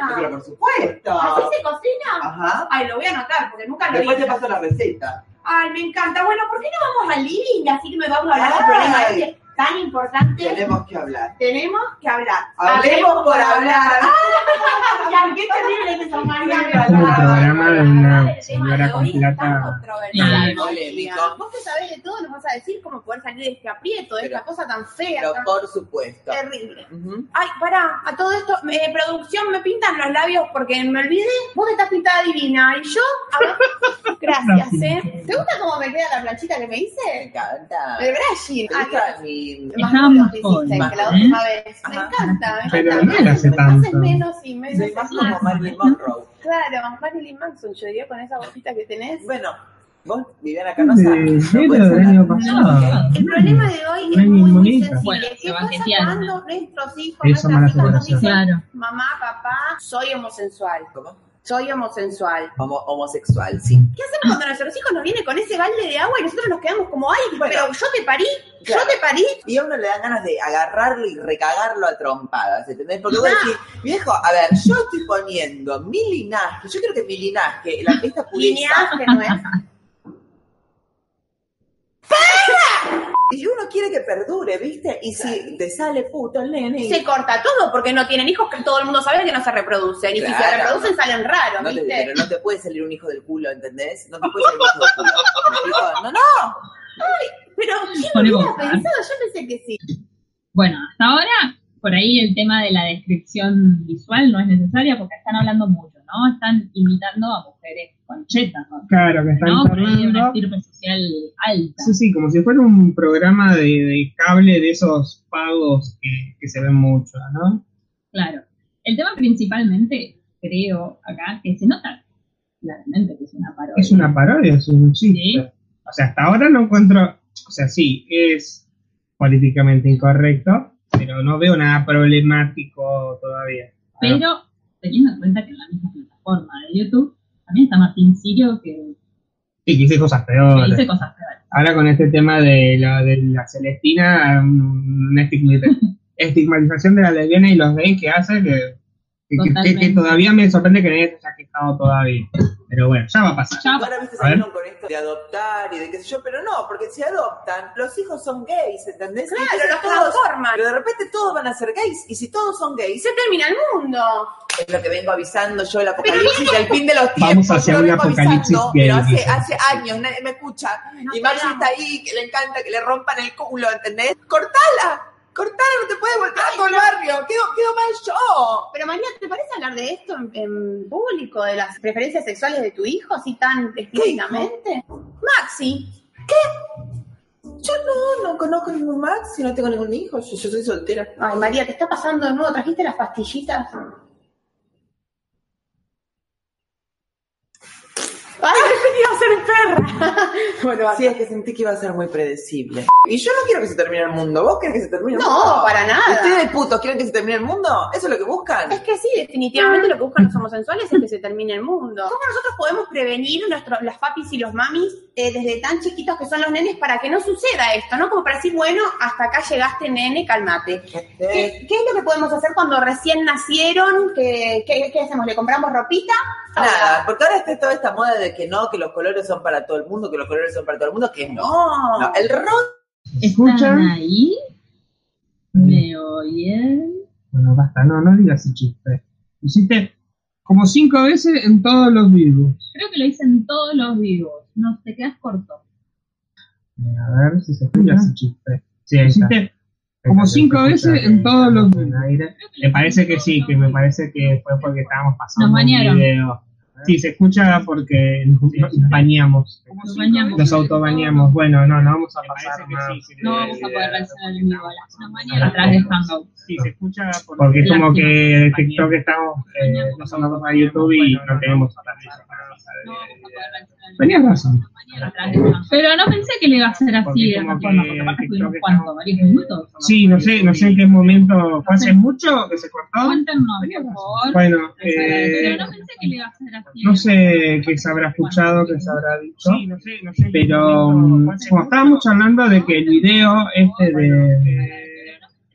Pero leña. por supuesto. ¿Así se cocina? Ajá. Ay, lo voy a anotar porque nunca lo Después te paso la receta. Ay, me encanta. Bueno, ¿por qué no vamos al living? Así que me vamos a hablar del problema este tan importante. Tenemos que hablar. Tenemos que hablar. Hablemos por hablar. Ay, qué terrible que son María. Es un programa de una señora con plata. Polémico. Vos que sabés de todo, nos vas a decir cómo poder salir de este aprieto, de Pero- esta cosa tan fea, Pero tan por supuesto. terrible. Ujú. Ay, pará, a todo esto, eh, producción, me pintan los labios porque me olvidé. Vos estás pintada divina. Y yo, ver, gracias, ¿eh? ¿Te gusta cómo me queda la planchita que me Me hice? encanta. El brushing. ¿Te Ah, más hiciste que la ¿eh? última vez. Me Ajá. encanta, me Pero encanta. no hace haces tanto. menos y menos Soy más más. como Marilyn Monroe. Claro, Marilyn Manson, yo diría con esa botita que tenés. Bueno, vos, Viviana Canosa, no pasado. El problema de hoy es muy. Bueno, ¿Qué pasa cuando nuestros hijos, nuestras hijas nos dicen, Claro. mamá, papá, soy homosexual, ¿Cómo? Soy homosexual? Homo- homosexual, sí. ¿Qué hacemos cuando nuestros hijos nos vienen con ese balde de agua y nosotros nos quedamos como, ay, Bueno. pero yo te parí, Claro. yo te parí? Y a uno le dan ganas de agarrarlo y recagarlo a trompadas, ¿entendés? Porque vos decís, viejo, a ver, yo estoy poniendo mi linaje, yo quiero que mi linaje, la, esta pureza, Lineaje no es. y uno quiere que perdure, ¿viste? Y si te sale puto el nene, y Se corta todo porque no tienen hijos que todo el mundo sabe que no se reproducen. Y si se reproducen salen raros, no te, ¿viste? pero no te puede salir un hijo del culo, ¿entendés? No te puede salir un hijo del culo. No, no. Pero ¿quién lo hubiera pensado? Yo pensé que sí. Bueno, hasta ahora, por ahí el tema de la descripción visual no es necesaria porque están hablando mucho, ¿no? Están imitando a mujeres con chetas, ¿no? Claro, que están ¿no? De una estirpe social alta. Sí, sí, como si fuera un programa de, de cable de esos pagos que, que se ven mucho, ¿no? Claro. El tema principalmente, creo, acá, que se nota claramente que es una parodia. Es una parodia, es un chiste. Sí. O sea, hasta ahora no encuentro, o sea, sí, es políticamente incorrecto, pero no veo nada problemático todavía. Pero teniendo en cuenta que en la misma plataforma de YouTube también está Martín Sirio que, Sí, que hice cosas que peores. dice cosas peores. Ahora con este tema de la, de la Celestina, una estigmatización, de la lesbiana y los gays que hace que, que- que todavía me sorprende que nadie se haya quejado todavía. Pero bueno, ya va a pasar. Ya, Ahora viste A ver. salieron con esto de adoptar y de qué sé yo, pero no, porque si adoptan, los hijos son gays, ¿entendés? Claro, los transforman. Pero de repente todos van a ser gays, y si todos son gays, se termina el mundo. es lo que vengo avisando yo, el apocalipsis, el fin de los tiempos. Vamos hacia un vengo apocalipsis avisando, gay, Pero hace, hace años nadie me escucha. No y podamos. está ahí, que le encanta que le rompan el culo, ¿entendés? ¡Cortala! ¡Cortala! No te puedes volver a todo el barrio. Quedo, quedo mal yo. Pero María, ¿te parece hablar de esto en, en público, de las preferencias sexuales de tu hijo, así tan explícitamente? Maxi, Yo no, no conozco ningún Max, si no tengo ningún hijo. Yo, yo soy soltera. ay María, ¿te está pasando de nuevo? ¿Trajiste las pastillitas? Ay, pensé que iba a ser perra. bueno, Sí, es que sentí que iba a ser muy predecible. Y yo no quiero que se termine el mundo. ¿Vos querés que se termine el No, mundo? para nada. ¿Ustedes putos quieren que se termine el mundo? ¿Eso es lo que buscan? Es que sí, definitivamente lo que buscan los homosexuales es que se termine el mundo. ¿Cómo nosotros podemos prevenir nuestro, las papis y los mamis eh, desde tan chiquitos que son los nenes para que no suceda esto, ¿no? Como para decir, bueno, hasta acá llegaste, nene, calmate. Eh, ¿Qué, qué es lo que podemos hacer cuando recién nacieron? ¿Qué, qué, qué hacemos? ¿Le compramos ropita? Nada, porque ahora está toda esta moda de que no, que los colores son para todo el mundo, que los colores son para todo el mundo, que no. El rock ¿Escuchan? ¿Están ahí? ¿Me oyen? Bueno, basta, no, no digas ese chiste. Hiciste como cinco veces en todos los vivos. Creo que lo hice en todos los vivos. No, te quedas corto. A ver si se escucha ese chiste. Sí, está. como cinco veces en todos los aire. Me parece que sí, que me parece que fue porque estábamos pasando un video. Sí, se escucha porque nos, bañamos. Nos bañamos. Nos autobañamos. Bueno, no, no vamos a pasar más. No vamos a poder realizar el vivo a las mañana atrás de Hangout. Sí, se escucha porque es como que TikTok estamos, eh, nos andamos a YouTube y no tenemos otra No Tenías razón. Pero no pensé que le iba a ser así de esa Porque forma, como porque que aparte estuvimos TikTok cuánto, estamos- varios minutos. Sí, no sé, no sé en qué momento. ¿Fue hace mucho que se cortó? Cuéntenos, por favor. Bueno, Pero eh, no pensé que le iba a ser así. no sé qué se habrá escuchado, qué se habrá dicho, pero mm, como estábamos charlando de que el video este de...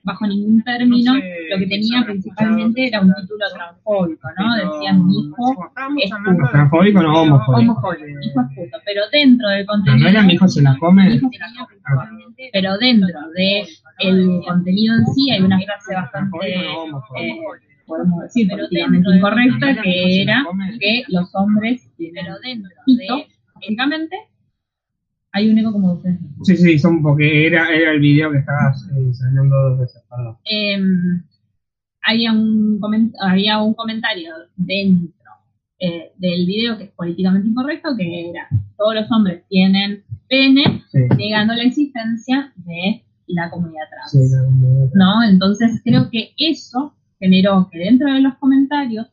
bajo ningún término, No sé, lo que tenía principalmente era un título transfóbico, ¿no? Decían mi hijo es puto. de- transfóbico, no homofóbico. homofóbico, hijo es puto, pero dentro del contenido... no era mi hijo se la come. hijo se la come principalmente, pero dentro de el contenido en sí hay una frase bastante, eh, podemos decir, políticamente incorrecta, que era que los hombres tienen pito, básicamente, hay un eco como ustedes. Sí, sí, son porque era, era el video que estabas eh, enseñando dos veces, perdón. eh, había, un coment- había un comentario dentro eh, del video que es políticamente incorrecto, que era todos los hombres tienen pene, Sí, negando la existencia de la comunidad trans. sí, la- ¿no? Entonces creo que eso generó que dentro de los comentarios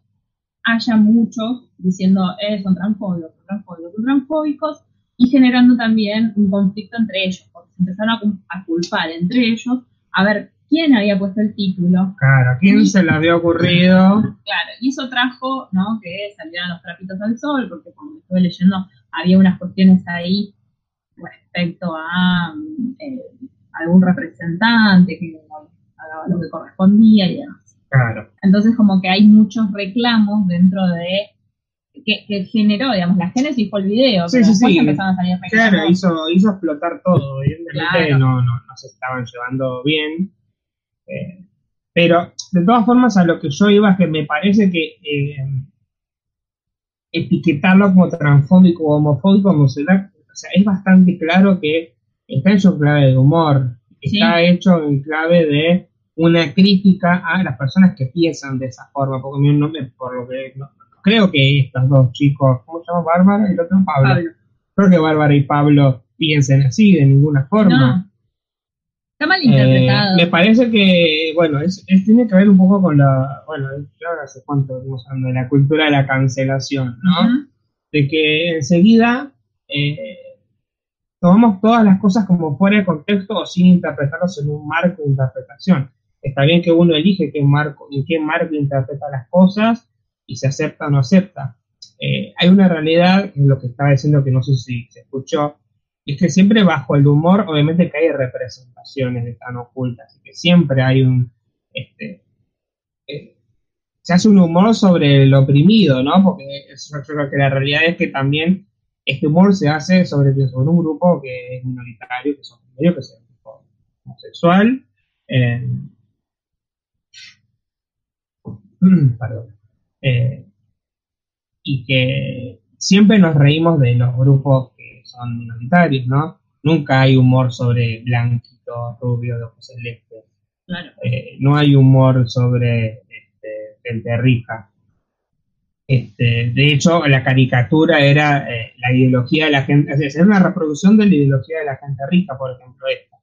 haya muchos diciendo, eh, son transfóbicos, son transfóbicos, son transfóbicos, y generando también un conflicto entre ellos, porque se empezaron a, cu- a culpar entre ellos a ver quién había puesto el título, Claro, ¿a quién se le había ocurrido? Claro, y eso trajo, ¿no? Que salieran los trapitos al sol, porque como estuve leyendo, había unas cuestiones ahí respecto a mm, eh, algún representante que no hagaba lo que correspondía y demás. Claro. Entonces, como que hay muchos reclamos dentro de. Que, que generó, digamos, la génesis fue el video, Sí, pero sí, después sí. empezaron a salir. Claro, hizo, hizo explotar todo. Evidentemente Claro. no, no, no se estaban llevando bien. Eh, pero, de todas formas, a lo que yo iba es que me parece que eh, etiquetarlo como transfóbico o homofóbico como se da, o sea, es bastante claro que está hecho en clave de humor, está hecho en clave de una crítica a las personas que piensan de esa forma, porque mi nombre, por lo que no- creo que estos dos chicos, ¿cómo se llama Bárbara y el otro Pablo? Pablo. Creo que Bárbara y Pablo piensen así de ninguna forma. No. Está mal Eh, interpretado. me parece que, bueno, es, es- tiene que ver un poco con la, bueno, yo ahora hace cuánto estamos hablando de la cultura de la cancelación, ¿no? De que enseguida eh, tomamos todas las cosas como fuera de contexto o sin interpretarlos en un marco de interpretación. Está bien que uno elige qué marco, en qué marco interpreta las cosas y se acepta o no acepta. Eh, hay una realidad, es lo que estaba diciendo que no sé si se escuchó, y es que siempre bajo el humor, obviamente que hay representaciones que están ocultas, y que siempre hay un, este, eh, se hace un humor sobre el oprimido, ¿no? Porque eso, yo creo que la realidad es que también este humor se hace sobre, un grupo que es minoritario, que son medios, que es el grupo homosexual, eh, perdón, eh, y que siempre nos reímos de los grupos que son minoritarios, ¿no? Nunca hay humor sobre blanquito, rubio, de ojos celestes. Claro. Eh, no hay humor sobre este, gente rica. Este, de hecho, la caricatura era eh, la ideología de la gente, es decir, era una reproducción de la ideología de la gente rica, por ejemplo, esta.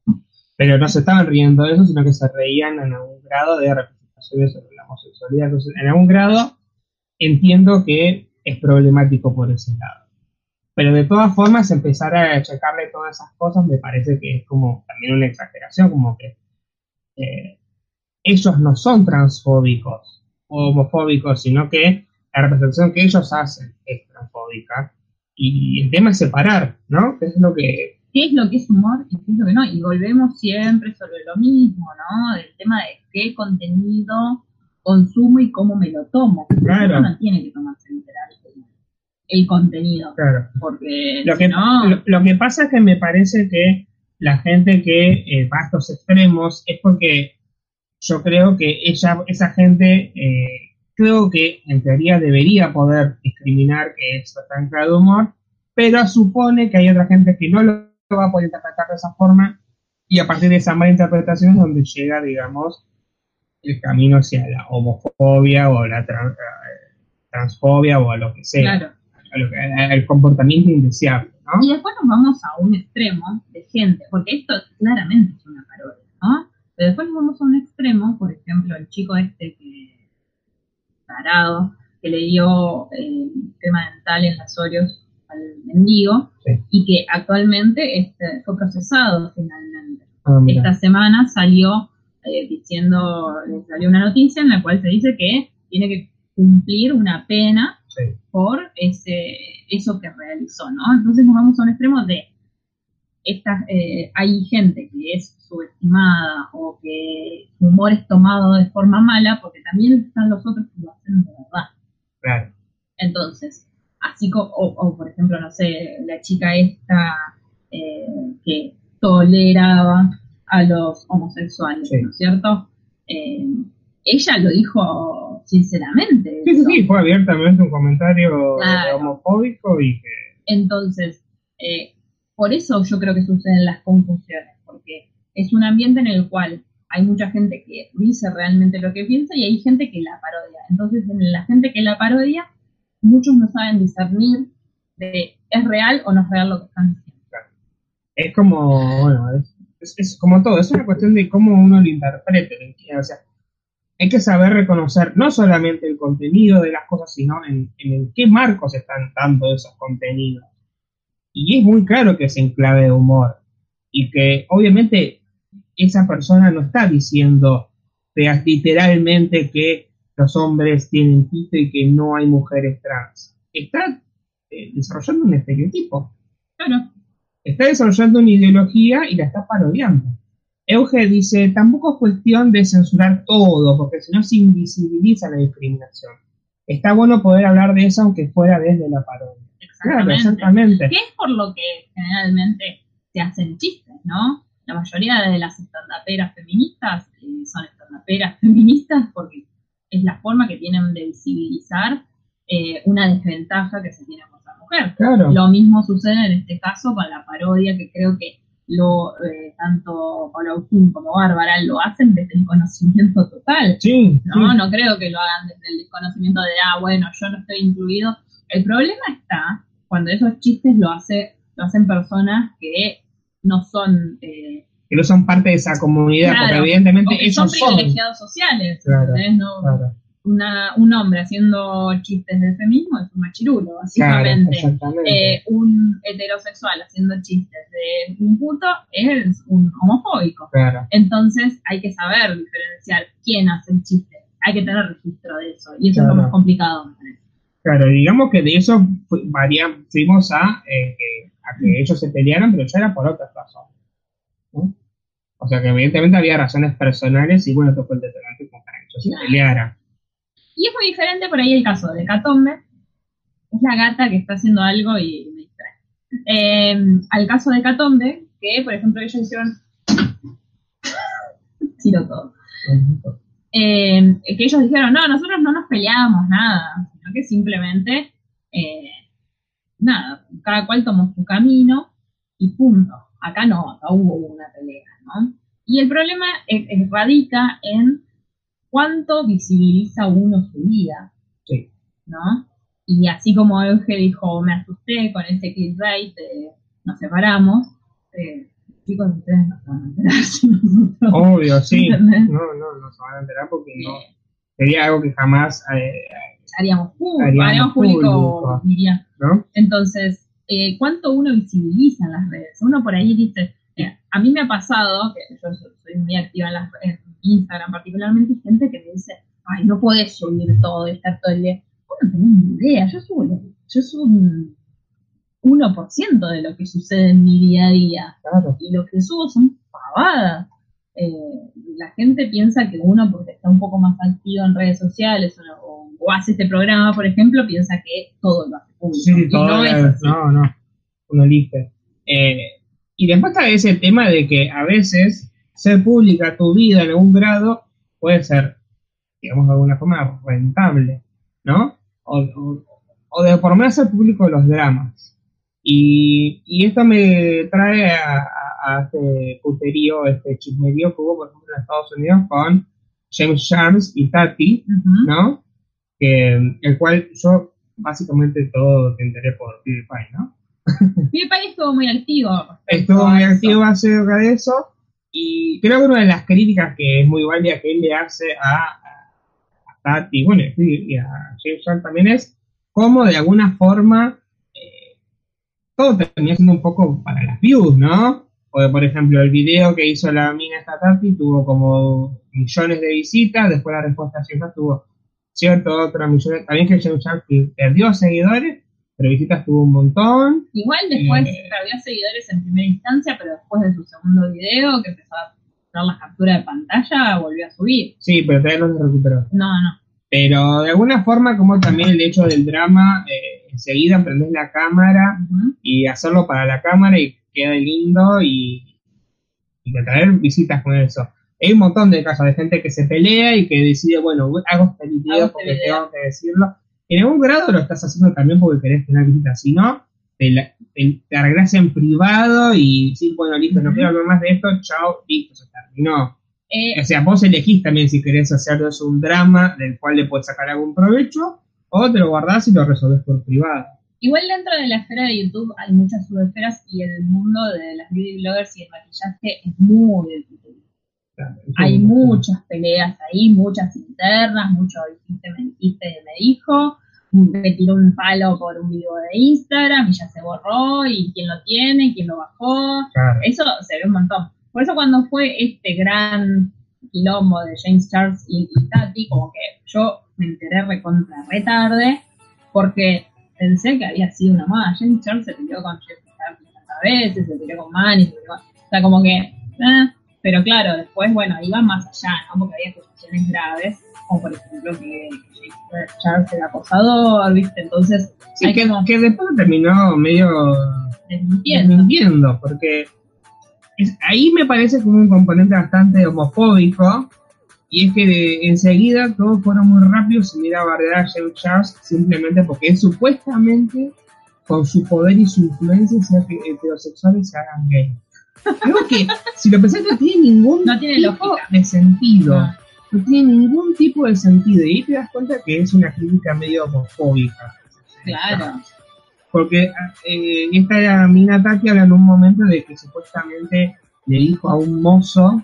Pero no se estaban riendo de eso, sino que se reían en algún grado de representaciones sobre la homosexualidad. Entonces, en algún grado entiendo que es problemático por ese lado. Pero de todas formas, empezar a checarle todas esas cosas me parece que es como también una exageración, como que eh, ellos no son transfóbicos o homofóbicos, sino que la representación que ellos hacen es transfóbica. Y el tema es separar, ¿no? Que es lo que... qué es lo que es humor y qué es lo que no. Y volvemos siempre sobre lo mismo, ¿no? Del tema de qué contenido consumo y cómo me lo tomo. Claro. Uno no tiene que tomarse literal el, contenido, Claro. porque Lo si que, no, lo, lo que pasa es que me parece que la gente que eh, va a estos extremos es porque yo creo que ella, esa gente, eh, creo que en teoría debería poder discriminar que en clave de humor, pero supone que hay otra gente que no lo va a poder interpretar de esa forma Y a partir de esa mala interpretación es donde llega, digamos, el camino hacia la homofobia o la tran- eh, transfobia o a lo que sea, Claro. a lo que- al comportamiento indeseable, ¿no? Y después nos vamos a un extremo de gente, porque esto claramente es una parodia, ¿no? Pero después nos vamos a un extremo, por ejemplo, el chico este que tarado, que le dio eh, tema dental en las Oreos al mendigo, Sí. y que actualmente este, fue procesado finalmente. Ah. Esta semana salió eh, diciendo, le salió una noticia en la cual se dice que tiene que cumplir una pena Sí. por ese eso que realizó, ¿no? Entonces nos vamos a un extremo de esta, eh, hay gente que es subestimada o que su humor es tomado de forma mala, porque también están los otros que lo hacen de verdad. Claro. Entonces, así como, o, o, por ejemplo, no sé, la chica esta eh, que toleraba a los homosexuales, Sí. ¿no es cierto? Eh, ella lo dijo sinceramente. Sí, sí, eso. sí, fue abiertamente un comentario Claro. homofóbico y que Entonces, eh, por eso yo creo que suceden las confusiones, porque es un ambiente en el cual hay mucha gente que dice realmente lo que piensa y hay gente que la parodia. Entonces, en la gente que la parodia, muchos no saben discernir de es real o no es real lo que están diciendo. es como, bueno, es, es- como todo, es una cuestión de cómo uno lo interprete. O sea, hay que saber reconocer no solamente el contenido de las cosas, sino en, en qué marcos están dando esos contenidos. Y es muy claro que es en clave de humor. Y que obviamente esa persona no está diciendo te- literalmente que los hombres tienen pito y que no hay mujeres trans. Está eh, desarrollando un estereotipo Claro, está desarrollando una ideología y la está parodiando. Euge dice, tampoco es cuestión de censurar todo, porque si no se invisibiliza la discriminación. Está bueno poder hablar de eso aunque fuera desde la parodia. Claro, exactamente. exactamente. Que es por lo que generalmente se hacen chistes, ¿no? La mayoría de las estandaperas feministas eh, son estandaperas feministas porque es la forma que tienen de visibilizar eh, una desventaja que se tiene con la mujer. Claro, Lo mismo sucede en este caso con la parodia, que creo que lo eh, tanto Paula como Bárbara lo hacen desde el conocimiento total. sí, No, sí. no creo que lo hagan desde el desconocimiento de, ah, bueno, yo no estoy incluido. El problema está cuando esos chistes lo, hace, lo hacen personas que no son, eh, que no son parte de esa comunidad, Claro, porque evidentemente son privilegiados sociales. Claro, Claro, una, un hombre haciendo chistes de feminismo es un machirulo, básicamente. Eh, un heterosexual haciendo chistes de un puto es un homofóbico. claro. Entonces hay que saber diferenciar quién hace el chiste. Hay que tener registro de eso. Y eso es lo más complicado, me parece. Claro, digamos que de eso varía- fuimos a, eh, que, a que ellos se pelearan, pero ya era por otras razones. ¿no? O sea que evidentemente había razones personales y bueno, esto fue el detonante como para que ellos se pelearan. Y es muy diferente por ahí el caso de Catombe. Es la gata que está haciendo algo y me distrae. Eh, al caso de Catombe, que por ejemplo ellos hicieron... Tiro todo. Eh, que ellos dijeron, no, nosotros no nos peleamos nada, sino que simplemente, eh, nada, cada cual tomó su camino y punto. Acá no, acá hubo una pelea, ¿no? Y el problema eh, eh, radica en cuánto visibiliza uno su vida, Sí. ¿no? Y así como Euge dijo, me asusté con ese clickbait, de nos separamos, eh, chicos, ustedes no se van a enterar si nosotros... Obvio, sí. No, ¿Entendés? no, no se van a enterar porque no. eh, Sería algo que jamás, eh, haríamos público, Haríamos haríamos público, diría. ¿no? Entonces, eh, ¿cuánto uno visibiliza en las redes? Uno por ahí dice, eh, a mí me ha pasado, que yo so- soy muy activa en, las, en Instagram particularmente, hay gente que me dice, ay, no podés subir todo y estar todo el día. Vos no tenés ni idea, yo subo, yo subo un 1% de lo que sucede en mi día a día Claro. y lo que subo son pavadas. Eh, la gente piensa que uno, porque está un poco más activo en redes sociales o, o hace este programa, por ejemplo, piensa que todo lo hace público. Sí, y todo no es así. no, no, uno elige. Eh, y después está ese tema de que a veces ser pública tu vida en algún grado puede ser, digamos, de alguna forma rentable, ¿no? O, o- o de por lo menos ser público los dramas. Y, y esto me trae a, a- a este puterío, este chismerío que hubo, por ejemplo, en Estados Unidos con James Charles y Tati, Ujú. ¿no? Que, el cual yo básicamente todo te enteré por PewDiePie, ¿no? PewDiePie estuvo muy activo. Estuvo muy activo acerca de eso y creo que una de las críticas que es muy válida que él le hace a, Tati, bueno, y a James también es cómo de alguna forma eh, todo terminó siendo un poco para las views, ¿no? Porque, por ejemplo, el video que hizo la mina esta Tati tuvo como millones de visitas, después la respuesta a James tuvo cierto otro millones, también que James perdió seguidores, pero visitas tuvo un montón, Igual después Eh. perdió seguidores en primera instancia, pero después de su segundo video, que empezó a dar la captura de pantalla, volvió a subir. sí, pero todavía no se recuperó. No, no. Pero de alguna forma, como también el hecho del drama, eh, enseguida prendés la cámara Ujú. y hacerlo para la cámara y queda lindo y, y traer visitas con eso. Hay un montón de casos de gente que se pelea y que decide, bueno, hago este video Hago este porque tengo que decirlo. En algún grado lo estás haciendo también porque querés tener visitas, si no, te, la- te, en privado y decís, bueno, listo, no quiero hablar más de esto, chao, listo, se terminó. Eh, O sea, vos elegís también si querés hacer de eso un drama del cual le puedes sacar algún provecho, o te lo guardás y lo resolvés por privado. igual dentro de la esfera de YouTube hay muchas subesferas y el mundo de las beauty bloggers y el maquillaje es muy Hay muchas peleas ahí, muchas internas, mucho dijiste, me dijiste, me dijo, me tiró un palo por un video de Instagram y ya se borró, y quién lo tiene, quién lo bajó, Claro. eso se ve un montón. Por eso cuando fue este gran quilombo de James Charles y, y Tati, como que yo me enteré recontra retarde, porque pensé que había sido una moda. James Charles se peleó con Jeff Tati tantas veces, se peleó con Manny, se peleó con- o sea, como que, eh, pero claro, después, bueno, iba más allá, ¿no? Porque había acusaciones graves, como por ejemplo que Charles era acosador, ¿viste? Entonces, Sí, hay que, como que después terminó medio desmintiendo. mintiendo, porque es- ahí me parece como un componente bastante homofóbico, y es que de- enseguida todos fueron muy rápidos en ir a bardear a James Charles simplemente porque él supuestamente, con su poder y su influencia, hacía que heterosexuales se hagan gay. Creo que, si lo pensás, no tiene ningún No tiene tipo lógica. de sentido. No. No tiene ningún tipo de sentido. Y ahí te das cuenta que es una crítica medio homofóbica. Claro. Porque eh, esta mina Tati habla en un momento de que supuestamente le dijo a un mozo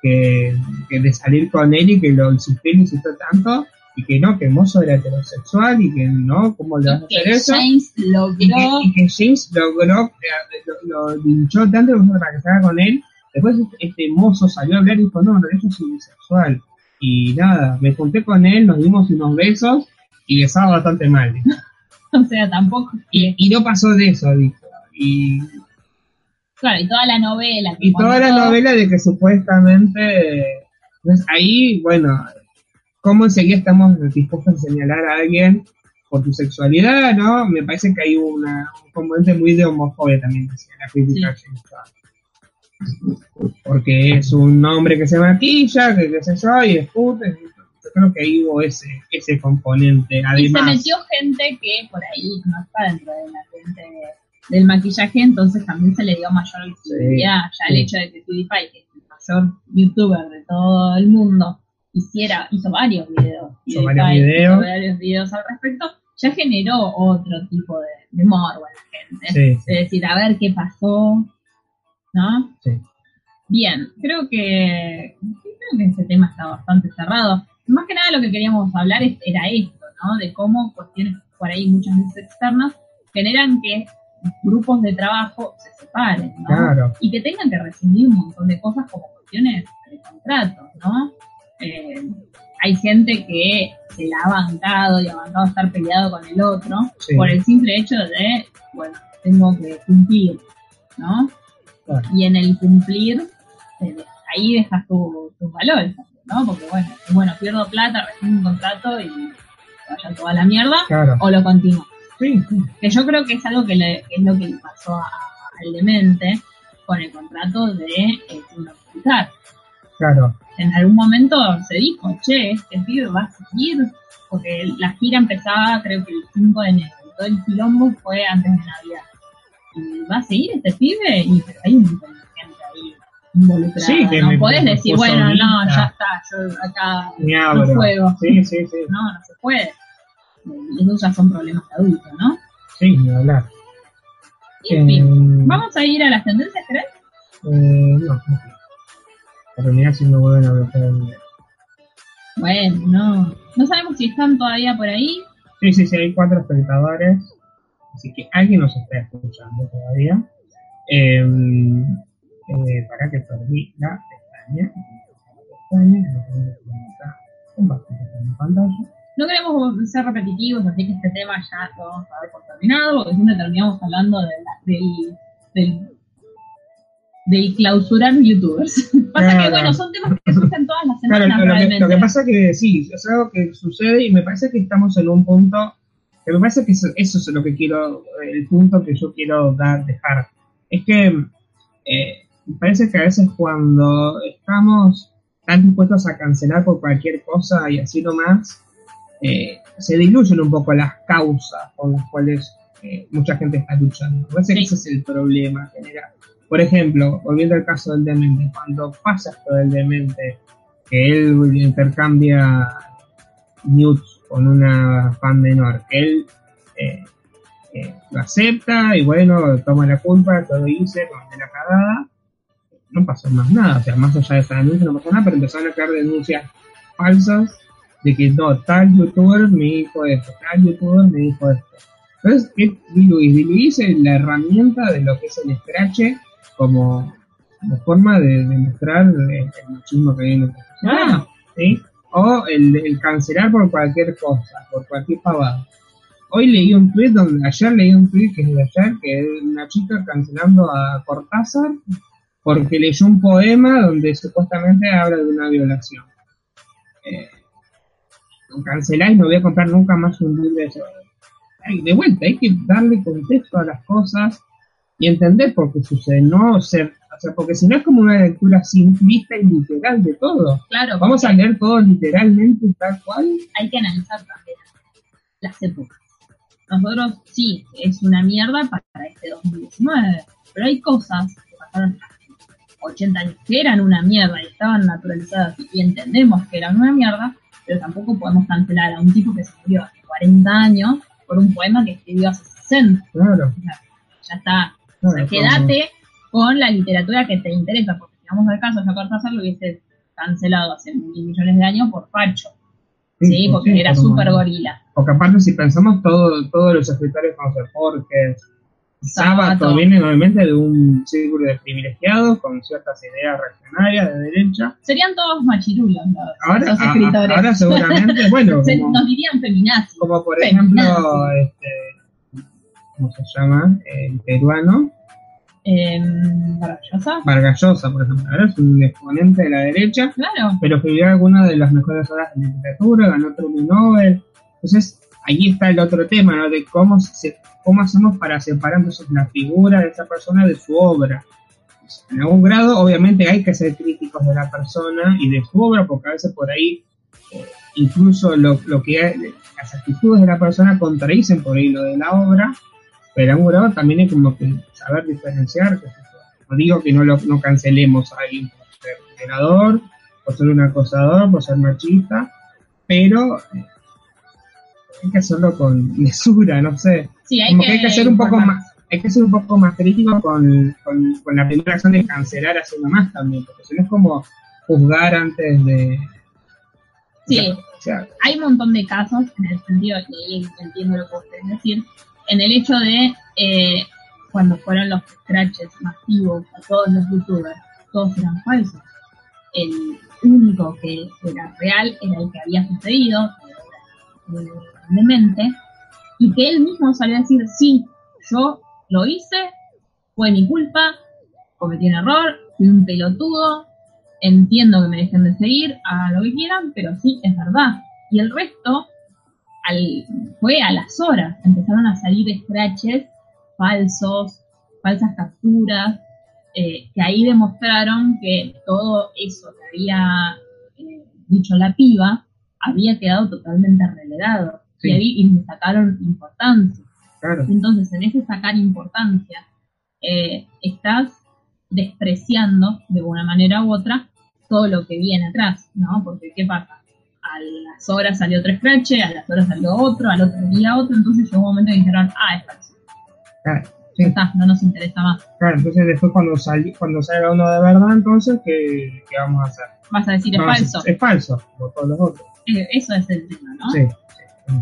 que, que de salir con él y que lo insultó y lo insultó tanto y que no, que el mozo era heterosexual y que no, ¿cómo le vas a Y hacer que eso? James Y que, logró y que James logró, eh, lo, lo linchó tanto para que se haga con él. Después este, este mozo salió a hablar y dijo, no, realidad yo soy bisexual. Y nada, me junté con él, nos dimos unos besos y besaba bastante mal. O sea, tampoco. Y, y no pasó de eso, dijo. Y, Claro, y toda la novela. y toda la novela de que supuestamente. Entonces ahí, bueno, ¿cómo enseguida estamos dispuestos a señalar a alguien por su sexualidad, no? Me parece que hay una, un componente muy de homofobia también hacia la crítica Charles. Porque es un hombre que se maquilla, que qué sé yo, y es puto. y Yo creo que ahí hubo ese, ese componente. Y se Además, metió gente que por ahí no está dentro de la gente del maquillaje, entonces también se le dio mayor visibilidad. ya el sí. hecho de que PewDiePie, que es el mayor youtuber de todo el mundo, hiciera, hizo varios videos, Hizo varios videos. hizo varios videos al respecto, ya generó otro tipo de, de morbo en la gente. Sí. De decir, a ver qué pasó, ¿no? Sí. Bien, creo que, creo que ese tema está bastante cerrado. Más que nada lo que queríamos hablar es- era esto, ¿no? De cómo cuestiones por ahí muchas veces externas generan que grupos de trabajo se separen, ¿no? Claro. Y que tengan que rescindir un montón de cosas como cuestiones de contratos, ¿no? Eh, hay gente que se la ha bancado y ha bancado estar peleado con el otro Sí. por el simple hecho de, bueno, tengo que cumplir, ¿no? Claro. Y en el cumplir, eh, ahí dejas tu- tus valores, ¿no? Porque bueno, bueno, pierdo plata, recibo un contrato y vaya toda la mierda, Claro. o lo continúo. Sí, sí. Que yo creo que es algo que, le- que es lo que le pasó a- al demente con el contrato de eh, publicar. claro. En algún momento se dijo, che, este pibe va a seguir, porque la gira empezaba creo que el 5 de enero, y todo el quilombo fue antes de Navidad. y va a seguir este pibe y pero hay un montón de gente ahí involucrada. Sí, que no me- podés me decir, bueno, no, ya está, yo acá no juego. Sí, sí, sí. No, no se puede. Y esos ya son problemas de adultos, ¿no? Sí, ni hablar. Y en fin, Eh, vamos a ir a las tendencias, ¿crees? Eh, no, no quiero. Pero mirá si me vuelven a bloquear el video. Bueno, no. No sabemos si están todavía por ahí. Sí, sí, sí, hay cuatro espectadores. Así que alguien nos está escuchando todavía. Eh, eh, para que perdí la pestaña. No queremos ser repetitivos, así que este tema ya lo vamos a dar por terminado, porque siempre terminamos hablando de la- del, del, del clausurar youtubers. Pasa que, Claro. bueno, son temas que surgen todas las Claro, semanas lo, lo que, lo que pasa que sí, es algo que sucede y me parece que estamos en un punto, que me parece que eso, eso es lo que quiero, el punto que yo quiero dar, dejar. Es que eh, me parece que a veces cuando estamos tan dispuestos a cancelar por cualquier cosa y así nomás, eh, se diluyen un poco las causas por las cuales eh, mucha gente está luchando. Me parece que ese es el problema general. Por ejemplo, volviendo al caso del demente, cuando pasa esto del demente, que él intercambia nudes con una fan menor, él eh, eh, lo acepta y bueno, toma la culpa, todo hice, cometí la cagada, no pasó más nada, o sea, más allá de esa denuncia no pasó nada, pero empezaron a crear denuncias falsas de que no, tal youtuber me dijo esto, tal youtuber me dijo esto. Entonces, ¿qué diluís? Diluís la herramienta de lo que es el scratch como, forma de demostrar el, machismo que hay en el profesional, ¿sí? O el, el cancelar por cualquier cosa, por cualquier pavada. Hoy leí un tweet donde, ayer leí un tweet que es de ayer, que es una chica cancelando a Cortázar porque leyó un poema donde supuestamente habla de una violación. Eh, canceláis, no voy a comprar nunca más un libro de eso. Ay, de vuelta, hay que darle contexto a las cosas y entender por qué sucede, no ser, o sea, porque si no es como una lectura simplista y literal de todo. Claro, Vamos a leer todo literalmente tal cual. hay que analizar también las épocas. Nosotros, sí, es una mierda para este 2019, pero hay cosas que pasaron hace 80 años que eran una mierda y estaban naturalizadas y entendemos que eran una mierda, pero tampoco podemos cancelar a un tipo que se murió hace 40 años por un poema que escribió hace 60. Claro, O sea, ya está. Quédate con la literatura que te interesa, porque si vamos al caso, ya Cortázar lo hubiese cancelado hace mil millones de años por facho, sí, porque sí, era como- súper gorila. Porque aparte, si pensamos, todo, todos los escritores, ver, Borges, Sábato, vienen obviamente de un círculo de privilegiados con ciertas ideas reaccionarias de derecha. Serían todos machirulos los, Ahora, a- escritores. ahora seguramente, bueno, Se- como, nos dirían feminazis. como por Feminazi. ejemplo, este, ¿cómo se llama? El peruano, Eh, maravillosa. Vargas Llosa, por ejemplo, ahora es un exponente de la derecha, Claro. pero escribió algunas de las mejores obras de literatura, ganó premio Nobel. Entonces, ahí está el otro tema, ¿no? De cómo, se, cómo hacemos para separar entonces la figura de esa persona de su obra. En algún grado, obviamente, hay que ser críticos de la persona y de su obra, porque a veces por ahí, eh, incluso lo, lo que las actitudes de la persona contradicen por ahí lo de la obra, pero algún grado también hay como que saber diferenciar. No digo que no, lo, no cancelemos a alguien por ser violador, por ser un acosador, por ser machista, pero eh, hay que hacerlo con mesura, no sé. Sí, hay Como que, que hay que ser un poco más, hay que ser un poco más crítico con, con, con la primera acción de cancelar así nomás también, porque si no es como juzgar antes de. Sí. O sea, hay un montón de casos en el sentido, ahí entiendo lo que ustedes decir, en el hecho de eh, cuando fueron los scratches masivos a todos los youtubers, todos eran falsos. El único que era real era el que había sucedido, demente, y que él mismo salió a decir, sí, yo lo hice, fue mi culpa, cometí un error, fui un pelotudo, entiendo que me dejen de seguir, hagan lo que quieran, pero sí, es verdad. Y el resto, al, fue a las horas, empezaron a salir scratches falsos, falsas capturas, eh, que ahí demostraron que todo eso que había eh, dicho la piba había quedado totalmente relegado. Sí. Y ahí y le sacaron importancia. claro. Entonces, en ese sacar importancia eh, estás despreciando de una manera u otra todo lo que viene atrás, ¿no? Porque ¿qué pasa? A las horas salió otro scratch, a las horas salió otro, al otro día otro, entonces llegó un momento que dijeron, ah, es falso, Claro, ya sí, está, no nos interesa más. claro, entonces después cuando, sali, cuando salga uno de verdad, entonces, ¿qué, qué vamos a hacer? Vas a decir, es No, falso. Es, falso, como todos los otros. Eh, eso es el tema, ¿no? Sí, sí.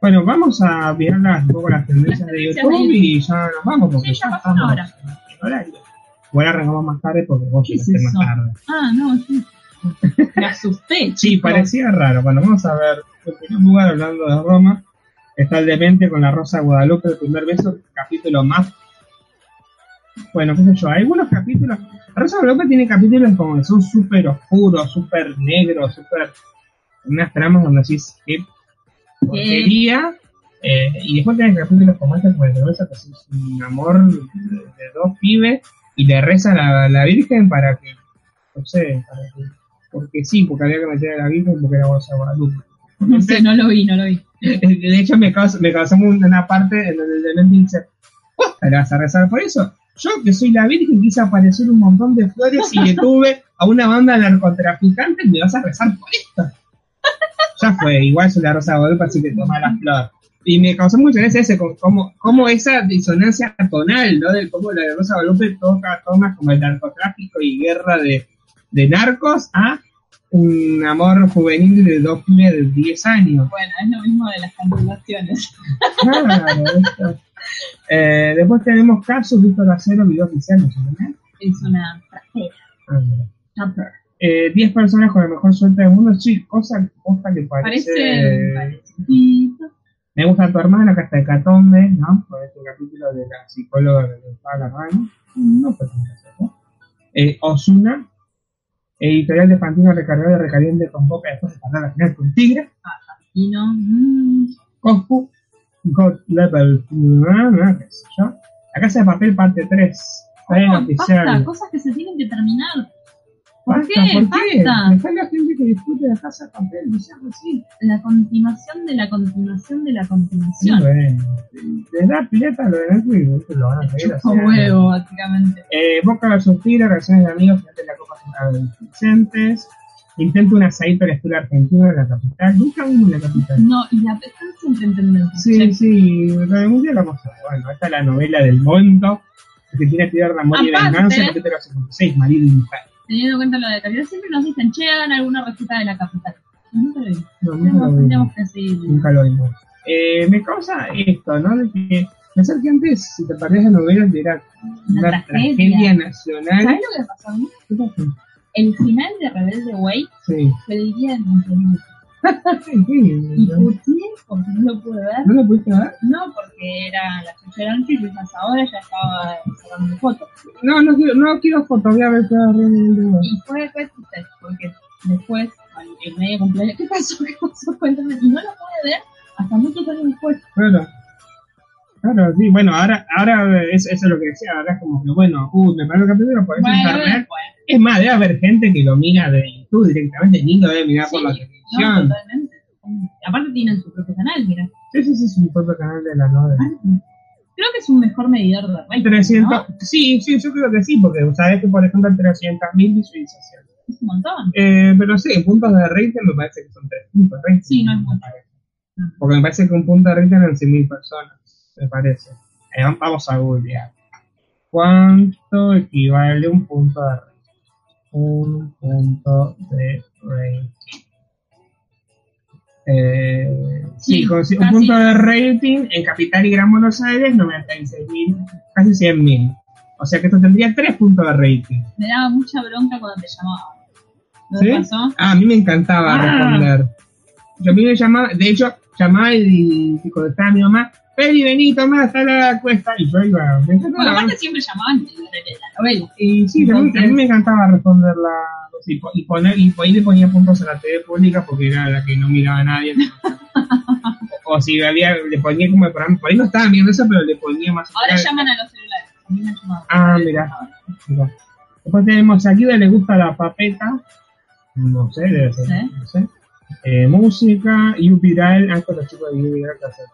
Bueno, vamos a mirar las, un poco las tendencias Las de YouTube de y ya nos vamos porque Sí, ya ya pasó una en horario. Arrancamos más tarde porque vos ¿Qué es llegaste más tarde. Ah, no, sí. Me asusté. Sí, parecía raro. Bueno, vamos a ver. En primer lugar, hablando de Roma, está el demente con la Rosa de Guadalupe, el primer beso, capítulo más. Bueno, qué sé yo, hay algunos capítulos. La Rosa de Guadalupe tiene capítulos como que son súper oscuros, súper negros, súper. unas tramas donde decís, qué porquería. Eh, y después tenés capítulos como este, como el de Beso, que es un amor de, de dos pibes y le reza a la, la Virgen para que, no sé, para que porque sí, porque había que meter a la Virgen porque era Rosa de Guadalupe. No sé, no lo vi, no lo vi. De hecho, me causó, me causó un- una parte en donde el demente dice: ¿Posta le vas a rezar por eso? Yo, que soy la Virgen, quise aparecer un montón de flores y detuve a una banda de narcotraficantes, ¿me vas a rezar por esto? Ya fue, igual soy la Rosa de Guadalupe, así que toma la flor. Y me causó mucha gracia ese, como, como, esa disonancia tonal, ¿no? De cómo la de Rosa de Guadalupe toca tomas como el narcotráfico y guerra de, de narcos a un amor juvenil de dos pibes de 10 años. Bueno, es lo mismo de las cancelaciones. Claro. Eh, después tenemos casos, Víctor Acero, video oficial, ¿no Es una tragedia. Ah. Eh, 10 personas con la mejor suerte del mundo, sí, cosa, cosa que parece... Parece. parece. Me gusta tu hermana, acá está Hecatombe, ¿no? Por este capítulo de la psicóloga de Paula Ramos. No fue tan gracioso. Eh, Osuna, editorial de Fantino recargado de recaliente con boca después de pasar la final con Tigre. Y no. mm, Coscu, God Level, ah, qué sé yo. La Casa de Papel parte 3. Está en no, oficial. basta, cosas que se tienen que terminar. ¿Por qué? ¿Por qué? A la gente que disfrute de la Casa de Papel, no seas así. La continuación de la continuación de la Sí, continuación. bueno. Les da pileta lo de Netflix, lo van a seguir haciendo. huevo, básicamente. Eh, Boca versus Tigre, reacciones de amigos, final de la Copa Central de Vicentes. Intento una saída para estilo argentino en la capital. Nunca vimos la capital. No, y la están siempre en tendencia. Sí, sí, de Mundial la cosa. Bueno, esta es la novela del monto, que tiene que tirar de amor y Aparte- venganza, capítulo 56, marido y mujer. Teniendo en cuenta lo de calidad, siempre nos dicen, che, hagan alguna receta de la capital. Nunca lo vi. No, nunca lo vimos. Nunca lo vimos. Eh, me causa esto, ¿no? De que pensar que antes, si te de novelas, era Una una, tragedia. tragedia nacional. ¿Sabes lo que pasó a mí? ¿Qué pasó? El final de Rebelde Way Sí, fue el día sí. Y ¿No, puteé porque no lo pude ver. ¿No lo pudiste ver? No, porque era las 8 de la noche y quizás ahora ya estaba sacando fotos. No, no quiero, no quiero fotos, voy a ver cada. Y fue fue triste, porque después, el medio cumpleaños, ¿qué pasó? ¿Qué pasó? Cuéntame. Y no lo pude ver hasta muchos años después. Claro. Claro, sí, bueno, ahora, ahora es, eso es lo que decía, ahora es como que, bueno, uh, me parece el capítulo por eso Bueno, internet. bueno. Es más, debe haber gente que lo mira de YouTube directamente, ni lo debe mirar por Sí, No, totalmente. Aparte tienen su propio canal, mira. Sí, sí, sí, es un propio canal de la novela. Creo que es un mejor medidor de rating, 300, ¿no? sí, sí, yo creo que sí, porque sabes que por ejemplo 300.000 visualizaciones. Es un montón. Eh, pero sí, puntos de rating me parece que son 3 puntos de rating. Sí, no es mucho. Porque me parece que un punto de rating eran 100.000 personas, me parece. Eh, vamos a googlear. ¿Cuánto equivale un punto de rating? Un punto de rating. Eh, sí, con un punto de rating en Capital y Gran Buenos Aires, 96.000, casi 100.000. O sea que esto tendría 3 puntos de rating. Me daba mucha bronca cuando te llamaba. ¿No ¿Sí? te pasó? Ah, a mí me encantaba Ah. responder. Yo a mí me llamaba, de hecho, llamaba y, y contestaba a mi mamá, Feli, vení, tomá, hasta la cuesta. Y yo iba, me Bueno, aparte siempre llamaban la, de la novela. Y sí, a mí, a mí me encantaba responder la. Y, y poner, y por ahí le ponía puntos a la TV pública porque era la que no miraba a nadie. o, o si había, le ponía como el programa, por ahí no estaban viendo eso, pero le ponía más. Ahora llaman a los celulares. A mí me. Ah, mira. Mira. Después tenemos aquí le gusta la papeta. No sé, debe ser. Sí. No sé. Eh, música, You Viral, antes los chicos de Viral que hacen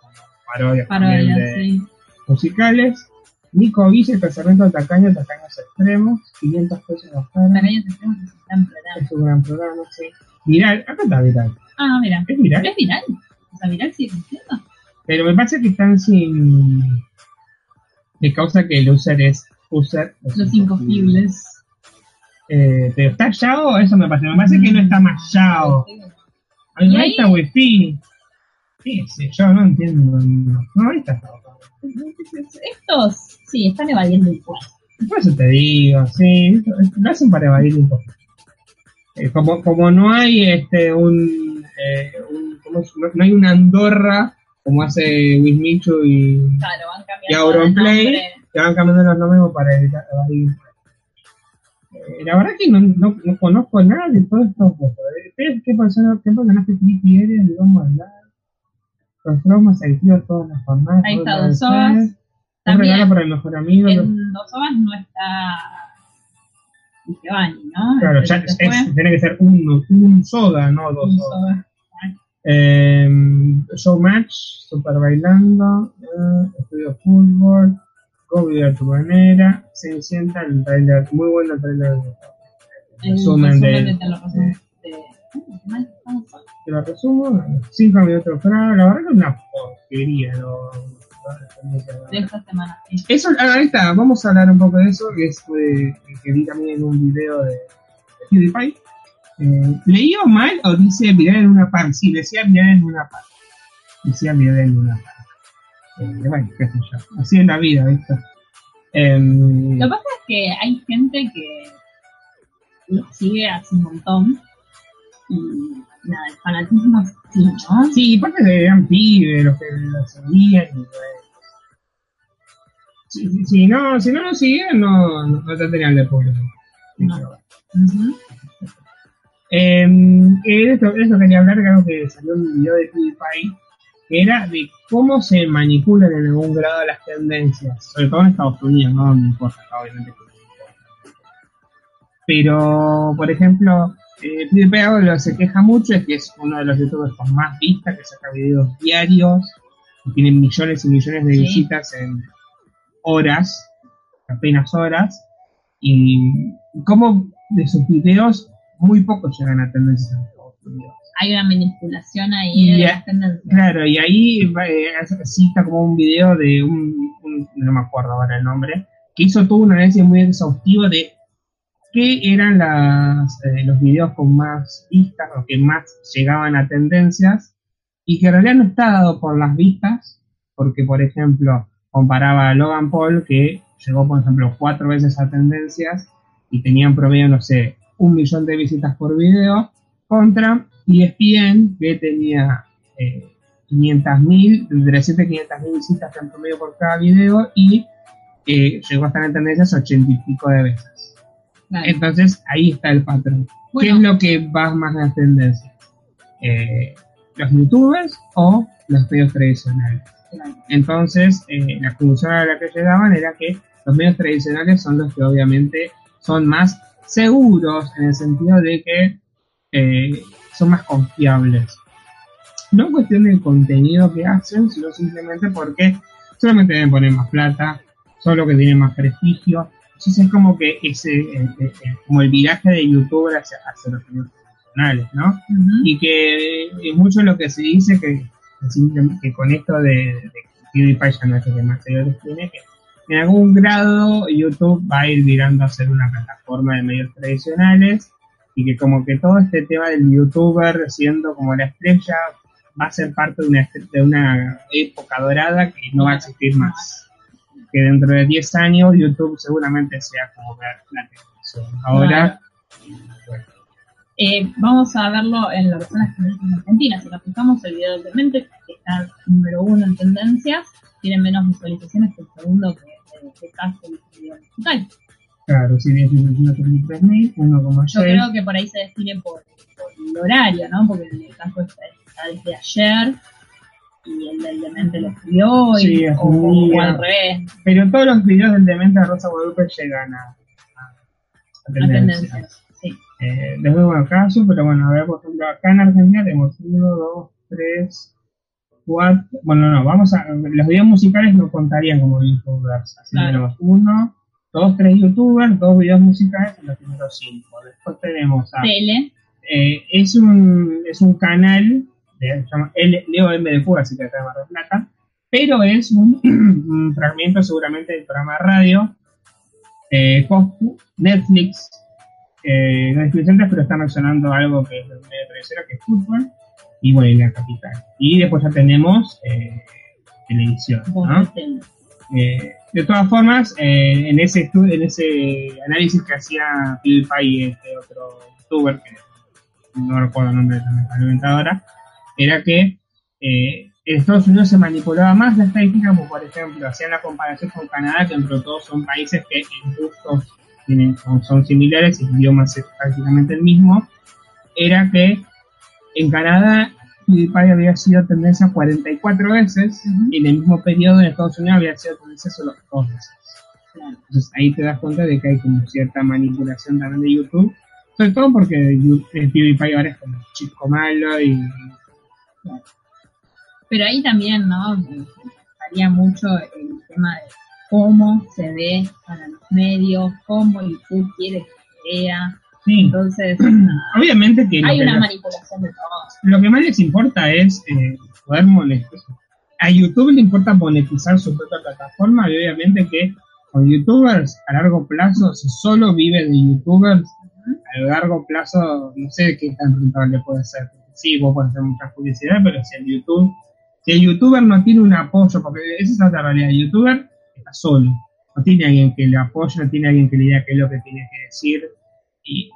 parodias también Parodia, de sí. musicales. Nico Villa, casamiento de tacaño, tacaños extremos, 500 pesos cara. Tacaños extremos es un gran programa. Es un gran programa, sí. Viral, acá está viral. Ah, mira. Es viral. ¿Es viral? O sea, viral sigue existiendo. Pero me parece que están sin. de causa que el user es user. Los incogibles. Eh, pero está Yao, eso me parece. Me parece que no está más Yao. ¿Y No ahí? está Wi-Fi. ¿Qué sé yo? No entiendo. No, ahí está Yao. Estos, sí, están evadiendo impuestos. Por eso te digo, sí, lo hacen para evadir un poco. Eh, como, como no hay este un, eh, un- ¿cómo es? no, hay una Andorra como hace Wismichu y, Claro, van y Auronplay, que van cambiando los nombres para evitar evadir. Eh, la verdad que no, no, no conozco nada de todo esto. ¿Qué, qué persona, qué personaje eres? ¿De cómo hablar? Los traumas activos todas las jornadas. Ahí está Ovas. veces. Un También regalo para el mejor amigo. en dos horas no está Ikebani, ¿no? Claro, ya es- tiene que ser un, un soda, no dos un sodas. Soba. Eh, showmatch, Super Bailando, eh, Estudio Fútbol, Go Vida a tu manera, se sienta el trailer, muy bueno el trailer. El Resumen de- de te lo resumo, 5 minutos para, la verdad que es una porquería. Lo, de esta semana. Eso, ah, ahí está, vamos a hablar un poco de eso, que es eh, que vi también en un video de, de PewDiePie. Eh, ¿Leí o mal o dice viral en una parte? Sí, decía viral en una parte. Decía viral en una parte. Eh, bueno, qué sé yo. Así es la vida, ¿viste? Em, Lo que pasa es que hay gente que lo sigue hace un montón y nada, el fanatismo sí, ¿no? sí, de eran pibes los que lo seguían y. Si, si- si no, si no lo seguían, no, no, no tendrían de público. No. Ujú. Eh, esto, quería hablar, creo que salió un video de PewDiePie, que era de cómo se manipulan en algún grado las tendencias, sobre todo en Estados Unidos, no me importa, obviamente. Pero, por ejemplo, eh, PewDiePie lo que se queja mucho es que es uno de los youtubers con más vistas, que saca videos diarios, y tiene millones y millones de Sí. visitas en horas, apenas horas, y cómo de sus videos muy pocos llegan a tendencias en Estados Unidos. Hay una manipulación ahí Y de ya- las tendencias. Claro, y ahí eh, cita como un video de un, un- no me acuerdo ahora el nombre, que hizo todo un análisis muy exhaustivo de qué eran las, eh, los videos con más vistas o que más llegaban a tendencias y que en realidad no está dado por las vistas, porque por ejemplo comparaba a Logan Paul que llegó por ejemplo cuatro veces a tendencias y tenía en promedio, no sé, un millón de visitas por video, contra ESPN que tenía eh, 500.000, entre 7 y 500.000 visitas en promedio por cada video y eh, llegó a estar en tendencias 80 y pico de veces. Entonces ahí está el patrón. ¿Qué es lo que va más en las tendencias? Eh, ¿Los youtubers o los medios tradicionales? Claro. Entonces, eh, la conclusión a la que llegaban era que los medios tradicionales son los que obviamente son más seguros en el sentido de que eh, son más confiables. No en cuestión del contenido que hacen, sino simplemente porque solamente deben poner más plata, solo que tienen más prestigio. Entonces es como que ese, eh, eh, eh, como el viraje de youtuber hacia, hacia los medios tradicionales, ¿no? Y que es mucho lo que se dice que, que con esto de, PewDiePie ya no es el que más seguidores tiene, que en algún grado YouTube va a ir virando a ser una plataforma de medios tradicionales y que como que todo este tema del youtuber siendo como la estrella va a ser parte de una, de una época dorada que no va a existir más. Que dentro de 10 años YouTube seguramente sea como ver la televisión. Ahora, bueno, Eh, vamos a verlo en la versión en Argentina. Si nos fijamos, el video de Demente, que está número uno en tendencias, tiene menos visualizaciones que el segundo, que es el que caso el video musical. Claro, sí, 133.000, 1,6. Yo creo que por ahí se define por, por el horario, ¿no? Porque en el caso está, está desde ayer y el del demente lo escribió y, o, al revés, Pero todos los videos del Demente de Rosa Guadalupe llegan a, a, a a tendencias. Sí. Eh, caso, pero bueno, a ver, por ejemplo, acá en Argentina tenemos 1, 2, 3, cuatro, bueno, no, vamos a, los videos musicales no contarían como youtubers, así Claro. tenemos uno, dos, tres youtubers, dos videos musicales y los primeros cinco. Después tenemos a, Tele. eh, es un, es un canal, de, se llama L- Leo M de Cuba, así que acá de Mar del Plata, pero es un, un fragmento seguramente del programa de radio, eh, Coscu, Netflix, eh, no es pero está mencionando algo que es de medio tradicional, que es fútbol, y bueno, y la capital. Y después ya tenemos eh, televisión. Eh, de todas formas, eh, en ese en ese análisis que hacía PewDiePie este otro youtuber, que no recuerdo el nombre de la alimentadora, era que eh, en Estados Unidos se manipulaba más la estadística, como por ejemplo, hacían la comparación con Canadá, que entre todos son países que en gustos tienen, son, similares y el idioma es prácticamente el mismo, era que en Canadá PewDiePie había sido tendencia 44 veces y en el mismo periodo en Estados Unidos había sido tendencia solo dos veces. Entonces ahí te das cuenta de que hay como cierta manipulación también de YouTube, sobre todo porque eh, PewDiePie ahora es como chico malo y Pero ahí también, ¿no? Varía mucho el tema de cómo se ve para los medios, cómo YouTube quiere que se vea. sí, Entonces, obviamente que hay una manipulación de todo. lo que más les importa es eh, poder monetizar. A YouTube le importa monetizar su propia plataforma y obviamente que con youtubers a largo plazo, si solo vive de youtubers, a largo plazo no sé qué tan rentable puede ser. Sí, vos podés hacer mucha publicidad, pero si el YouTube, si el youtuber no tiene un apoyo, porque esa es otra realidad, el youtuber está solo, no tiene alguien que le apoye, no tiene alguien que le diga qué es lo que tiene que decir, y,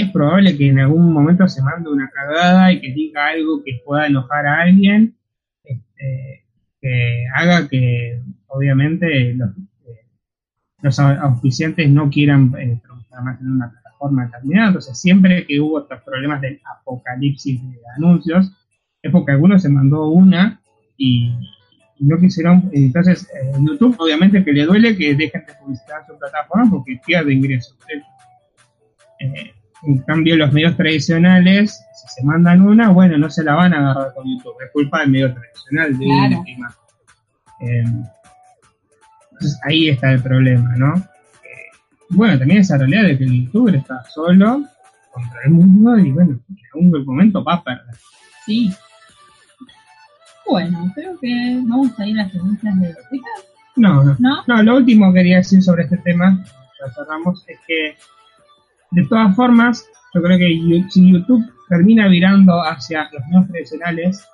es probable que en algún momento se mande una cagada y que diga algo que pueda enojar a alguien, este, que haga que obviamente los, eh, auspiciantes no quieran eh, más en una plataforma determinada. Entonces, siempre que hubo estos problemas del apocalipsis de anuncios, es porque algunos se mandó una y, y no quisieron. Entonces, eh, YouTube, obviamente, que le duele que dejen de publicitar su plataforma porque pierde ingresos. Eh, en cambio, los medios tradicionales, si se mandan una, bueno, no se la van a agarrar con YouTube. Es culpa del medio tradicional, de Claro. última. Eh, entonces, ahí está el problema, ¿no? Bueno, también esa realidad de que el youtuber está solo contra el mundo y, bueno, en algún momento va a perder. Sí. Bueno, creo que vamos a ir a las noticias de No, no. ¿no? No, lo último que quería decir sobre este tema, ya cerramos, es que de todas formas, yo creo que si YouTube termina virando hacia los medios tradicionales,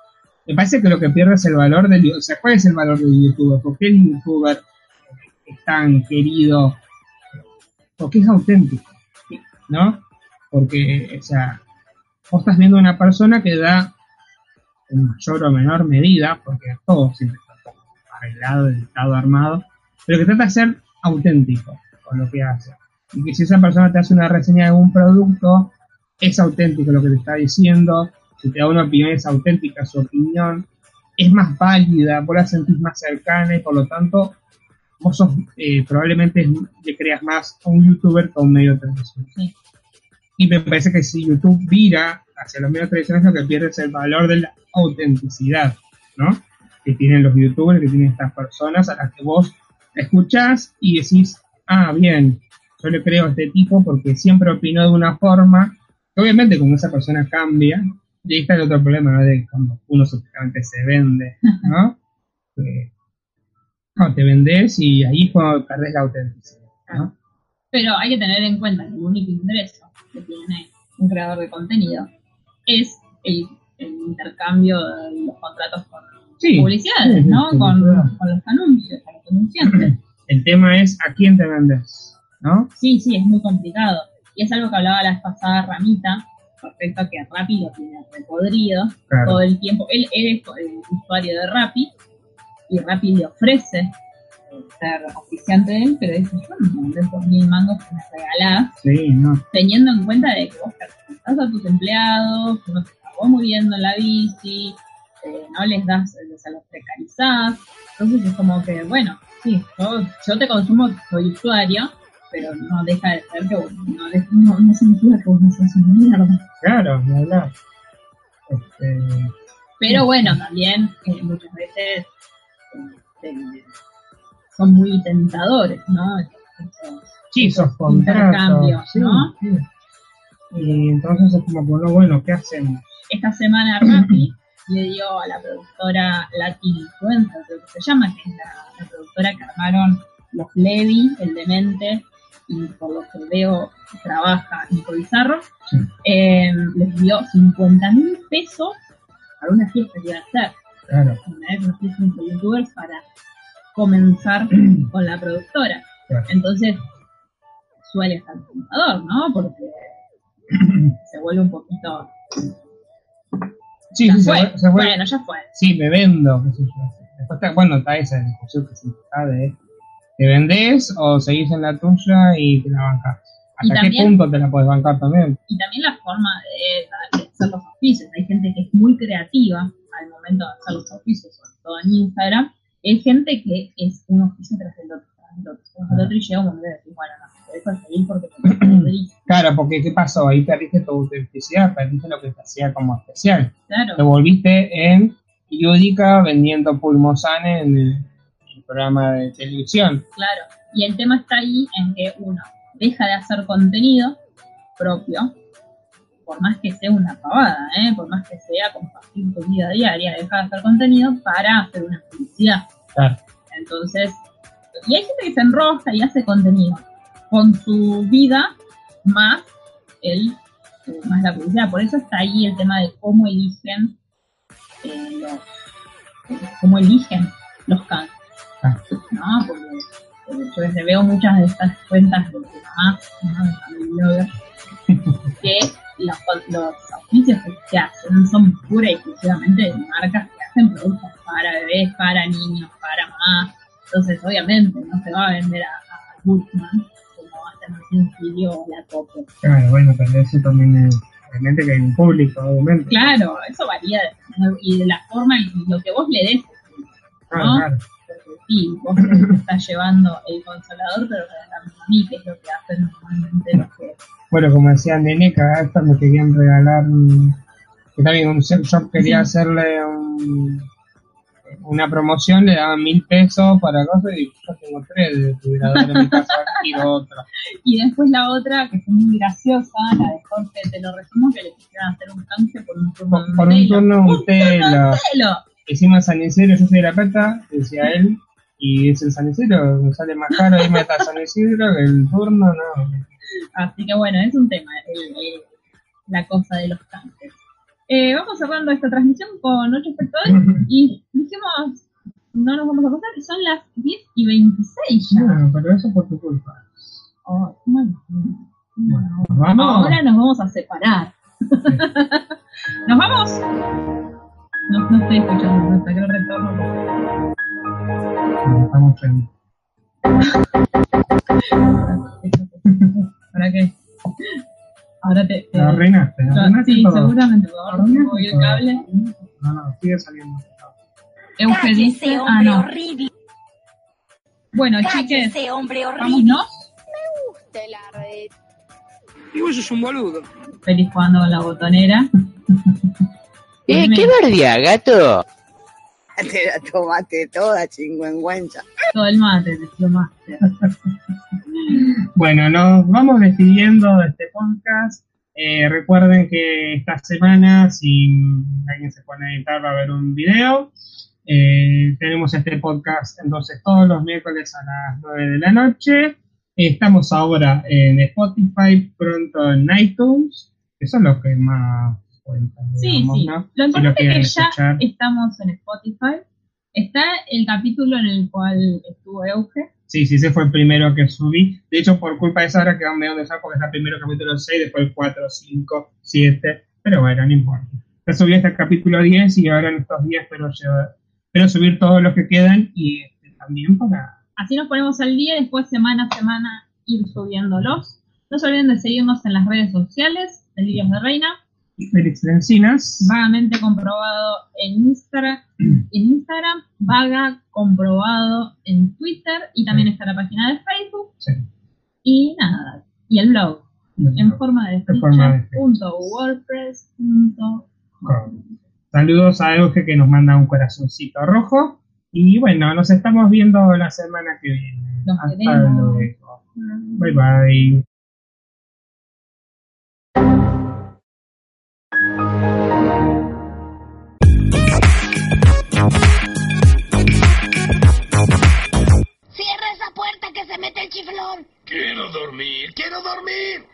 me parece que lo que pierde es el valor del O sea, ¿cuál es el valor del youtuber? ¿Por qué el youtuber es tan querido? Porque es auténtico, ¿no? Porque, o sea, vos estás viendo una persona que da en mayor o menor medida, porque todo siempre está arreglado, editado, armado, pero que trata de ser auténtico con lo que hace. Y que si esa persona te hace una reseña de algún producto, es auténtico lo que te está diciendo, si te da una opinión es auténtica su opinión, es más válida, vos la sentís más cercana y por lo tanto vos sos, eh, probablemente le creas más a un youtuber que a un medio tradicional. Sí. Y me parece que si YouTube vira hacia los medios tradicionales, lo que pierde es el valor de la autenticidad, ¿no? Que tienen los youtubers, que tienen estas personas a las que vos escuchás y decís, ah, bien, yo le creo a este tipo porque siempre opinó de una forma, obviamente como esa persona cambia, y ahí está el otro problema, ¿no? De cuando uno supuestamente se vende, ¿no? Que, no, te vendés y ahí perdés la autenticidad, ¿no? Pero hay que tener en cuenta que el único ingreso que tiene un creador de contenido es el, el intercambio de los contratos con Sí, publicidades, sí, ¿no? sí, Con, los anuncios, con los anunciantes. El tema es a quién te vendes, ¿no? Sí, sí, es muy complicado. Y es algo que hablaba la pasada Ramita, respecto a que Rappi lo tiene repodrido Claro. todo el tiempo. Él, él es el usuario de Rappi y Rappi le ofrece eh, ser oficiante de él, pero dice, yo no me mandé por mil mangos que me regalás, Sí, no. teniendo en cuenta de que vos representás a tus empleados, uno se acabó moviendo en la bici, eh, no les das, les los precarizás, entonces es como que, bueno, sí, yo, yo te consumo, soy usuario, pero no deja de ser que vos- no, no, no significa que vos no sos una mierda. Claro, ni hablar. Este, Pero bueno, también eh, muchas veces eh, eh, son muy tentadores, ¿no? Estos- Sí, esos Intercambios, sí, ¿no? sí. Y entonces es como, bueno, bueno, ¿qué hacemos? esta semana Rappi le dio a la productora Latin Influencer, creo que se llama, que es la, la productora que armaron los Levi, el Demente, y por lo que veo trabaja Nico Bizarro, Sí. eh, les dio 50 mil pesos para una fiesta que iba a hacer. Claro, Una vez fiesta de youtubers para comenzar con la productora. Claro. Entonces, suele estar tentador, ¿no? Porque se vuelve un poquito sí, ya sí, se fue. se. Bueno, ya fue. Sí, me vendo, qué sé yo. Después está, bueno, está esa discusión que siempre está de ¿te vendés o seguís en la tuya y te la bancás? ¿Hasta qué punto te la puedes bancar también? Y también la forma de, de hacer los oficios. Hay gente que es muy creativa al momento de hacer los oficios, sobre todo en Instagram. Hay gente que es un oficio tras el otro, tras el otro, tras el otro, y llega un momento de decir, bueno, no, te dejo seguir porque te. Claro, porque ¿qué pasó? Ahí perdiste tu autenticidad, perdiste lo que te hacía como especial. Te Claro, volviste en Yudica vendiendo pulmosane en el, el programa de televisión. claro. Y el tema está ahí en que uno deja de hacer contenido propio, por más que sea una pavada, ¿eh? por más que sea compartir tu vida diaria, deja de hacer contenido para hacer una publicidad. Claro. Entonces, y hay gente que se enrosca y hace contenido con su vida más el eh, más la publicidad. Por eso está ahí el tema de cómo eligen eh, los eh, cómo eligen los. Ah. ¿no? Porque yo desde veo muchas de estas cuentas de mamás, ¿no? de que los, los auspicios que se hacen son pura y exclusivamente de marcas que hacen productos para bebés, para niños, para mamás. Entonces, obviamente, no se va a vender a, a Goodman como hacen un sencillo o la Copo. Claro, bueno, pero eso también es, obviamente que hay un público, obviamente. Claro, eso varía y de la forma y lo que vos le des. ¿no? claro. Porque sí, vos te estás llevando el consolador, pero a mí, que es lo que hacen normalmente los que Bueno, como decía Neneca, esta me querían regalar, un- que también un sex shop quería hacerle un- una promoción, le daban mil pesos para cosas y yo tengo tres de en mi casa y otro. Y después la otra, que fue muy graciosa, la de Jorge, te lo resumo, que le quisieron hacer un canje por un turno Por, por un turno, un ¡Un telo. de pelo! Hicimos San Isidro, yo soy de la peta, decía él, y es el San Isidro, me sale más caro irme hasta San Isidro que el turno, no. Así que bueno, es un tema, el- el- la cosa de los canjes. Eh, vamos cerrando esta transmisión con ocho espectadores y dijimos, no nos vamos a pasar, son las 10 y 26 ya. No, pero eso por tu culpa. Oh, bueno, Bueno, vamos. Ahora nos vamos a separar. ¿Nos vamos? No, no estoy escuchando, no saqué el retorno. Estamos. ¿Para qué? Ahora te... te- ¿La arruinaste? No, ¿Arruinaste sí, todo? seguramente. Moví el cable. No, no, sigue saliendo. Euge dice... Ah, no. horrible. Bueno, chiques, hombre horrible. vámonos. Y vos sos un boludo. Feliz jugando con la botonera. Eh, ¿Qué bardea, gato? Te la tomaste toda, chingüengüencha. Todo el mate, desplomaste. Bueno, nos vamos despidiendo de este podcast. Eh, recuerden que esta semana, si alguien se pone a editar, va a haber un video. Eh, tenemos este podcast entonces todos los miércoles a las 9 de la noche. Estamos ahora en Spotify, pronto en iTunes, que son los que más Sí, digamos, sí. ¿no? Lo Si lo importante es que ya estamos en Spotify. Está el capítulo en el cual estuvo Euge. Sí, sí, ese fue el primero que subí. De hecho, por culpa de esa hora quedan medio de esa porque está primero el capítulo 6, después el 4, 5, 7. Pero bueno, no importa. Ya subí hasta el capítulo 10 y ahora en estos días espero, llevar- espero subir todos los que quedan y este, también para... Así nos ponemos al día y después semana a semana ir subiéndolos. No se olviden de seguirnos en las redes sociales, Delirios de Reina, Félix de Encinas. vagamente comprobado en Instagram, en Instagram, vaga comprobado en Twitter y también está la página de Facebook Sí. y nada, y el blog en forma de En forma de ficha.wordpress.com. Saludos a Euge que nos manda un corazoncito rojo. Y bueno, nos estamos viendo la semana que viene. Nos Hasta luego. Bye bye. Que se mete el chiflón. Quiero dormir, quiero dormir.